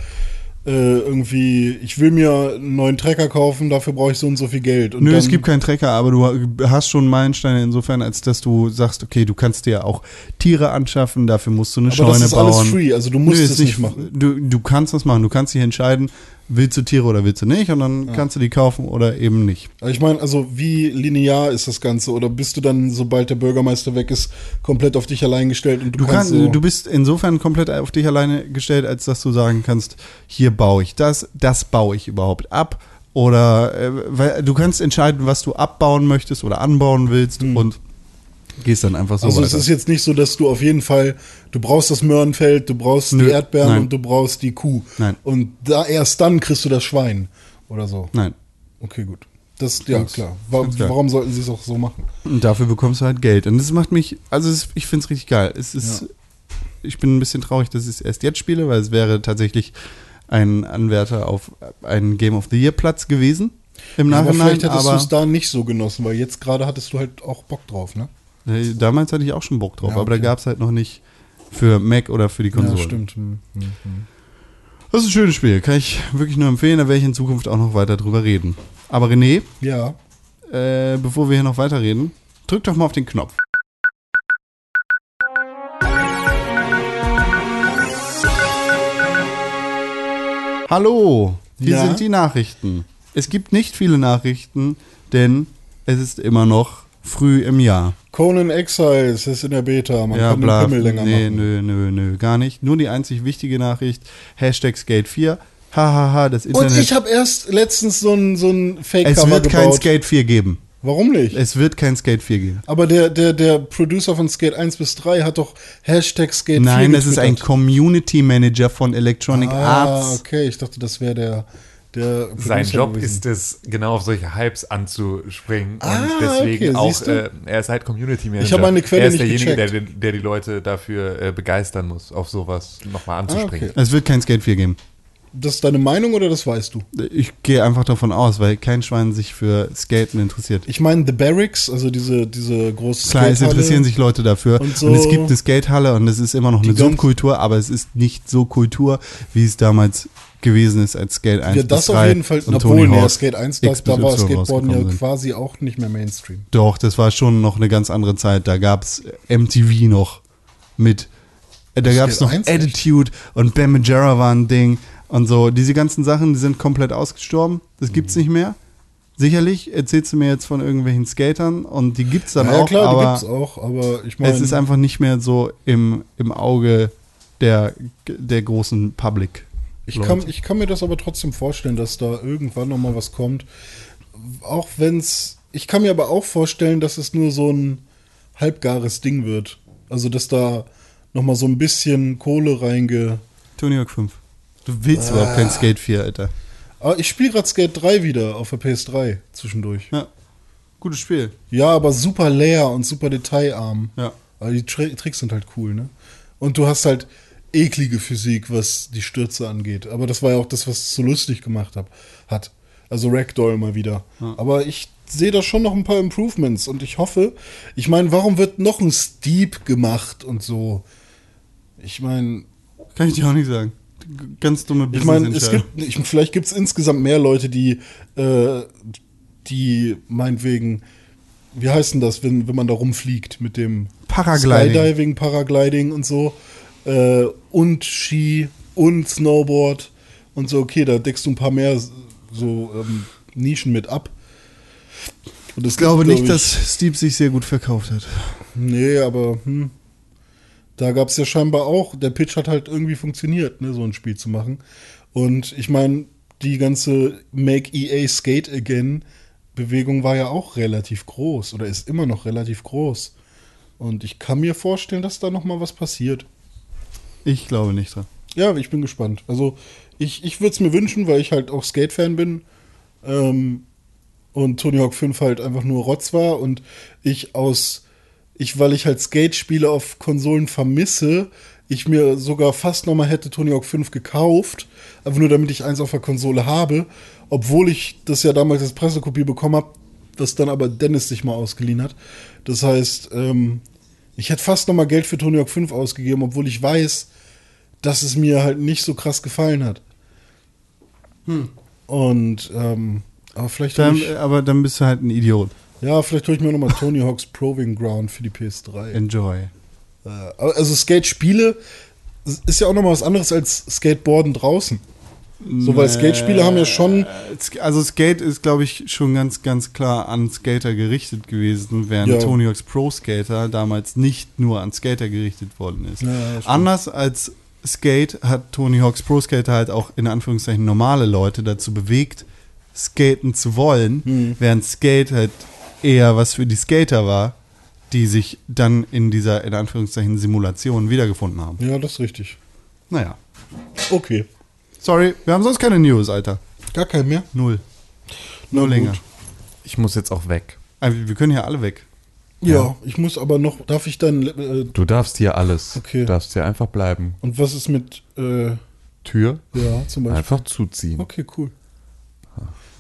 irgendwie, ich will mir einen neuen Trecker kaufen, dafür brauche ich so und so viel Geld. Und Nö, es gibt keinen Trecker, aber du hast schon Meilensteine insofern, als dass du sagst, okay, du kannst dir auch Tiere anschaffen, dafür musst du eine Aber Scheune das ist bauen. alles free, also du musst Nö, es ist nicht machen. Du, du kannst das machen, du kannst dich entscheiden, willst du Tiere oder willst du nicht und dann kannst du die kaufen oder eben nicht. Ich meine, also wie linear ist das Ganze? Oder bist du dann, sobald der Bürgermeister weg ist, komplett auf dich allein gestellt und du, Du, kannst kannst, so, du bist insofern komplett auf dich alleine gestellt, als dass du sagen kannst, hier baue ich das, das baue ich überhaupt ab. Oder äh, weil du kannst entscheiden, was du abbauen möchtest oder anbauen willst und gehst dann einfach so Hm. also es weiter. ist jetzt nicht so, dass du auf jeden Fall, du brauchst das Möhrenfeld, du brauchst Nö, die Erdbeeren nein. und du brauchst die Kuh. Nein. Und da erst dann kriegst du das Schwein oder so. Nein. Okay, gut. Das, ja, Ganz- klar. Wa ganz klar. Warum sollten sie es auch so machen? Und dafür bekommst du halt Geld. Und das macht mich, also es, ich finde es richtig geil. Es ist, ich bin ein bisschen traurig, dass ich es erst jetzt spiele, weil es wäre tatsächlich ein Anwärter auf einen Game of the Year Platz gewesen im aber Nachhinein. vielleicht hättest du Aber, es da nicht so genossen, weil jetzt gerade hattest du halt auch Bock drauf, ne? damals hatte ich auch schon Bock drauf, Ja, aber da okay. gab es halt noch nicht für Mac oder für die Konsole. Ja, stimmt. Hm, hm, hm. Das ist ein schönes Spiel, kann ich wirklich nur empfehlen, da werde ich in Zukunft auch noch weiter drüber reden. Aber René, Ja. äh, bevor wir hier noch weiterreden, drück doch mal auf den Knopf. Hallo, hier Ja? sind die Nachrichten. Es gibt nicht viele Nachrichten, denn es ist immer noch früh im Jahr. Conan Exiles ist in der Beta. Man ja, kann bla, den Pimmel länger nee, machen. nö, nö, nö, gar nicht. Nur die einzig wichtige Nachricht, Hashtag Skate 4, hahaha, das Und Internet. ich habe erst letztens so ein, so ein es Fake-Cover wird kein gebaut. Skate 4 geben. Warum nicht? Es wird kein Skate 4 geben. Aber der, der, der Producer von Skate 1 bis 3 hat doch Hashtag Skate 4 Nein, das ist ein. Community Manager von Electronic Ah, Arts. okay. Ich dachte, das wäre der, der Sein Job gewesen. ist es, genau auf solche Hypes anzuspringen. Ah, und deswegen okay, auch, äh, er ist halt Community Manager. Ich habe meine Quelle Er ist nicht derjenige, der, der die Leute dafür äh, begeistern muss, auf sowas nochmal anzuspringen. okay. Es wird kein Skate 4 geben. Das ist deine Meinung oder das weißt du? Ich gehe einfach davon aus, weil kein Schwein sich für Skaten interessiert. Ich meine, The Barracks, also diese, diese große Klar, es interessieren sich Leute dafür. und Und, so. es gibt eine Skatehalle und es ist immer noch eine Subkultur, aber es ist nicht so Kultur, wie es damals gewesen ist, als Skate 1 Ja, bis das 3 auf jeden Fall. und Obwohl, Tony Hawk Skate 1, da, X da bis war Skateboarden ja sind. quasi auch nicht mehr Mainstream. Doch, das war schon noch eine ganz andere Zeit. Da gab es MTV noch mit. äh, Da gab es noch 1 echt? Attitude und Bam Margera war ein Ding und so. Diese ganzen Sachen, die sind komplett ausgestorben. Das gibt's Mhm. nicht mehr. Sicherlich erzählst du mir jetzt von irgendwelchen Skatern und die gibt's dann ja, auch, klar, die aber gibt's auch, aber ich meine. es ist einfach nicht mehr so im, im Auge der, der großen Public. Ich kann, ich kann mir das aber trotzdem vorstellen, dass da irgendwann noch mal was kommt. Auch wenn's. Ich kann mir aber auch vorstellen, dass es nur so ein halbgares Ding wird. Also, dass da noch mal so ein bisschen Kohle reinge. Tony Hawk 5. Du willst überhaupt Ah. kein Skate 4, Alter. Aber ich spiele gerade Skate 3 wieder auf der PS3 zwischendurch. Ja. Gutes Spiel. Ja, aber super leer und super detailarm. Ja. Aber die Tri Tricks sind halt cool, ne? Und du hast halt eklige Physik, was die Stürze angeht. Aber das war ja auch das, was es so lustig gemacht hab, hat. Also Ragdoll mal wieder. Aber ich sehe da schon noch ein paar Improvements und ich hoffe, ich meine, warum wird noch ein Steep gemacht und so? Ich meine, Kann ich dir auch nicht sagen. Ganz dumme ich meine, es gibt, ich, vielleicht gibt es insgesamt mehr Leute, die, äh, die meinetwegen, wie heißt denn das, wenn, wenn man da rumfliegt mit dem Paragliding. Skydiving, Paragliding und so äh, und Ski und Snowboard und so, okay, da deckst du ein paar mehr so ähm, Nischen mit ab. Und das Ich glaube gibt, nicht, glaub dass Steve sich sehr gut verkauft hat. Nee, aber hm, da gab es ja scheinbar auch, der Pitch hat halt irgendwie funktioniert, ne, so ein Spiel zu machen. Und ich meine, die ganze Make EA Skate Again Bewegung war ja auch relativ groß oder ist immer noch relativ groß. Und ich kann mir vorstellen, dass da noch mal was passiert. Ich glaube nicht dran. Ja, ich bin gespannt. Also ich, ich würde es mir wünschen, weil ich halt auch Skate-Fan bin. Ähm, und Tony Hawk 5 halt einfach nur Rotz war und ich aus, ich, weil ich halt Skate-Spiele auf Konsolen vermisse, ich mir sogar fast nochmal hätte Tony Hawk 5 gekauft, einfach nur damit ich eins auf der Konsole habe, obwohl ich das ja damals als Pressekopie bekommen habe, das dann aber Dennis sich mal ausgeliehen hat. Das heißt, ähm, ich hätte fast nochmal Geld für Tony Hawk 5 ausgegeben, obwohl ich weiß, dass es mir halt nicht so krass gefallen hat. Und, ähm, aber vielleicht Dann, ich, aber dann bist du halt ein Idiot. ja, vielleicht hole ich mir nochmal Tony Hawk's Proving Ground für die PS3. Enjoy. Äh, also Skate-Spiele ist ja auch nochmal was anderes als Skateboarden draußen. So, weil Skate-Spiele haben ja schon, Also Skate ist, glaube ich, schon ganz, ganz klar an Skater gerichtet gewesen, während Ja. Tony Hawk's Pro Skater damals nicht nur an Skater gerichtet worden ist. Ja. Anders als Skate hat Tony Hawk's Pro Skater halt auch in Anführungszeichen normale Leute dazu bewegt, skaten zu wollen, Hm. während Skate halt eher was für die Skater war, die sich dann in dieser, in Anführungszeichen, Simulation wiedergefunden haben. ja, das ist richtig. Naja. Okay. Sorry, wir haben sonst keine News, Alter. Gar kein mehr? Null. Nur länger. Ich muss jetzt auch weg. Aber wir können ja alle weg. Ja, ich muss aber noch, darf ich dann, äh, Du darfst hier alles. Okay. Du darfst hier einfach bleiben. und was ist mit, äh, Tür ja, zum Beispiel? einfach zuziehen. Okay, cool.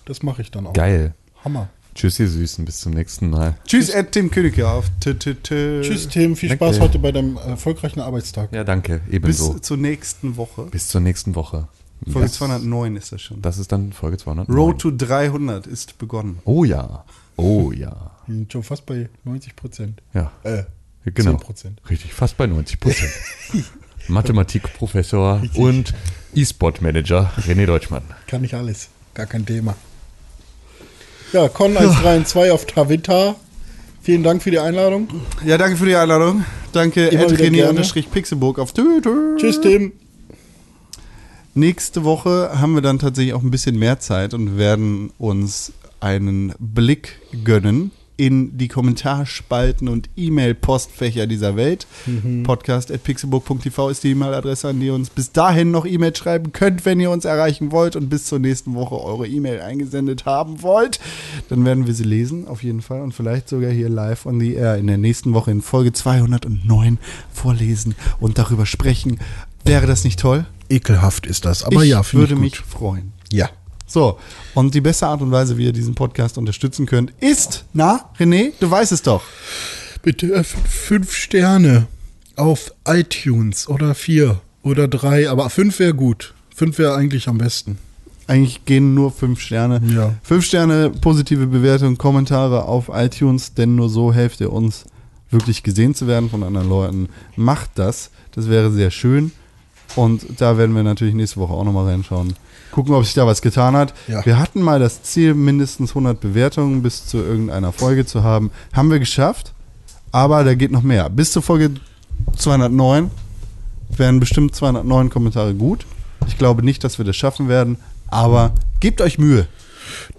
Das mache ich dann auch. Geil. Hammer. Tschüss, ihr Süßen. Bis zum nächsten Mal. Tschüss, Ed Tim Königke auf. T -t -t. Tschüss, Tim. Viel Danke. Spaß heute bei deinem erfolgreichen Arbeitstag. Ja, danke. Bis Ebenso. zur nächsten Woche. Bis zur nächsten Woche. Folge Yes. 209 ist das schon. Das ist dann Folge 200. Road to 300 ist begonnen. Oh ja. Oh ja. Sind schon fast bei 90 Prozent. Ja. Äh, Genau. 10%. Richtig, fast bei 90 Prozent. *laughs* Mathematikprofessor und E-Sport-Manager René Deutschmann. kann ich alles. Gar kein Thema. Ja, Con 132 auf Tavita. Vielen Dank für die Einladung. Ja, danke für die Einladung. Danke, Immer Ed wieder René gerne. unterstrich Pixelburg auf Twitter. Tschüss, Tim. Nächste Woche haben wir dann tatsächlich auch ein bisschen mehr Zeit und werden uns einen Blick gönnen in die Kommentarspalten und E-Mail-Postfächer dieser Welt. Podcast.pixelburg.tv ist die E-Mail-Adresse, an die ihr uns bis dahin noch E-Mail schreiben könnt, wenn ihr uns erreichen wollt und bis zur nächsten Woche eure E-Mail eingesendet haben wollt. Dann werden wir sie lesen, auf jeden Fall. Und vielleicht sogar hier live on the air in der nächsten Woche in Folge 209 vorlesen und darüber sprechen. Wäre das nicht toll? Ekelhaft ist das. Aber ich ja, finde würde ich mich gut. freuen. Ja. So, und die beste Art und Weise, wie ihr diesen Podcast unterstützen könnt, ist, na, René, du weißt es doch. Bitte fünf Sterne auf iTunes oder vier oder drei, aber fünf wäre gut. Fünf wäre eigentlich am besten. Eigentlich gehen nur fünf Sterne. Ja. Fünf Sterne, positive Bewertungen, Kommentare auf iTunes, denn nur so helft ihr uns, wirklich gesehen zu werden von anderen Leuten. Macht das, das wäre sehr schön. Und da werden wir natürlich nächste Woche auch nochmal reinschauen. Gucken, ob sich da was getan hat. Ja. Wir hatten mal das Ziel, mindestens 100 Bewertungen bis zu irgendeiner Folge zu haben. Haben wir geschafft, aber da geht noch mehr. Bis zur Folge 209 wären bestimmt 209 Kommentare gut. Ich glaube nicht, dass wir das schaffen werden, aber gebt euch Mühe.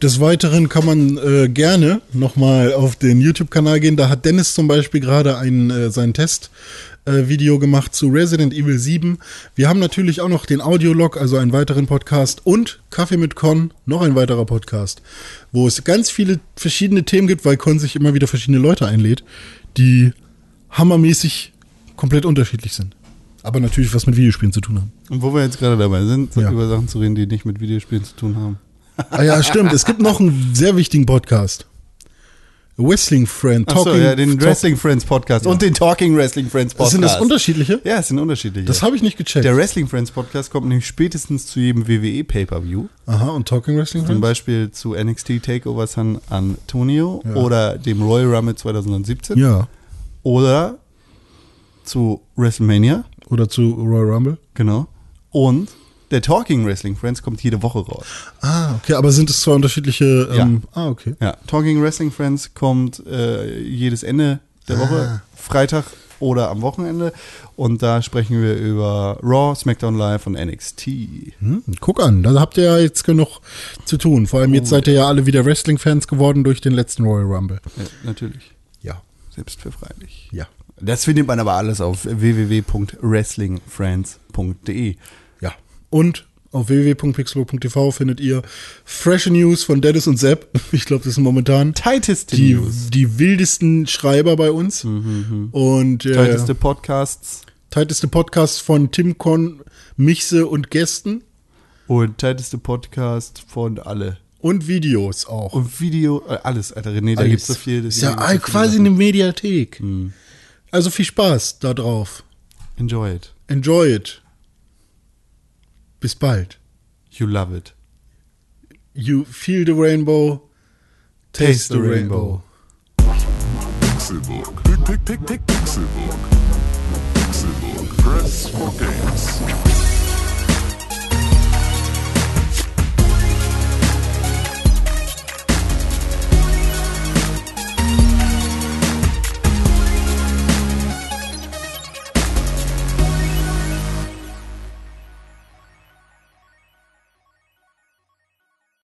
Des Weiteren kann man äh, gerne nochmal auf den YouTube-Kanal gehen. Da hat Dennis zum Beispiel gerade äh, sein Test-Video gemacht zu Resident Evil 7. Wir haben natürlich auch noch den Audiolog, also einen weiteren Podcast und Kaffee mit Con, noch ein weiterer Podcast, wo es ganz viele verschiedene Themen gibt, weil Con sich immer wieder verschiedene Leute einlädt, die hammermäßig komplett unterschiedlich sind. Aber natürlich was mit Videospielen zu tun haben. Und wo wir jetzt gerade dabei sind, Ja. über Sachen zu reden, die nicht mit Videospielen zu tun haben. Ah ja, stimmt. Es gibt noch einen sehr wichtigen Podcast. Wrestling Friend. Achso, ja, den Wrestling Friends Podcast und den Talking Wrestling Friends Podcast. Sind das unterschiedliche? Ja, es sind unterschiedliche. Das habe ich nicht gecheckt. Der Wrestling Friends Podcast kommt nämlich spätestens zu jedem WWE Pay-Per-View. Aha, und Talking Wrestling Zum Friends? Beispiel zu NXT Takeover San Antonio Ja. oder dem Royal Rumble 2017 Ja. oder zu WrestleMania, Oder zu Royal Rumble? genau. Und der Talking Wrestling Friends kommt jede Woche raus. Ah, okay, aber sind es zwei unterschiedliche. Ähm, Ah, okay. Ja, Talking Wrestling Friends kommt äh, jedes Ende der Ah. Woche, Freitag oder am Wochenende. Und da sprechen wir über Raw, SmackDown Live und NXT. Hm, guck an, da habt ihr ja jetzt genug zu tun. Vor allem jetzt seid ihr ja alle wieder Wrestling-Fans geworden durch den letzten Royal Rumble. Ja, natürlich. Ja. Selbstverfreilich. Ja. Das findet man aber alles auf www.wrestlingfriends.de. Und auf www.pixelburg.tv findet ihr freshe News von Dennis und Sepp. *laughs* Ich glaube, das sind momentan Tighteste die, News. Mhm, die wildesten Schreiber bei uns. Und äh, Tighteste Podcasts tighteste Podcast von Tim Con, Michse und Gästen und tighteste Podcast von alle. und Videos auch. Und Video, äh, alles, Alter René, da Alles. gibt's so viel. Ist ja so quasi eine Mediathek. Mhm. Also viel Spaß da drauf. Enjoy it. Enjoy it. Bis bald. You love it. You feel the rainbow. Taste, taste the, the rainbow. rainbow. Pixelburg. Pick, Pixelburg. Pixelburg. Press for games.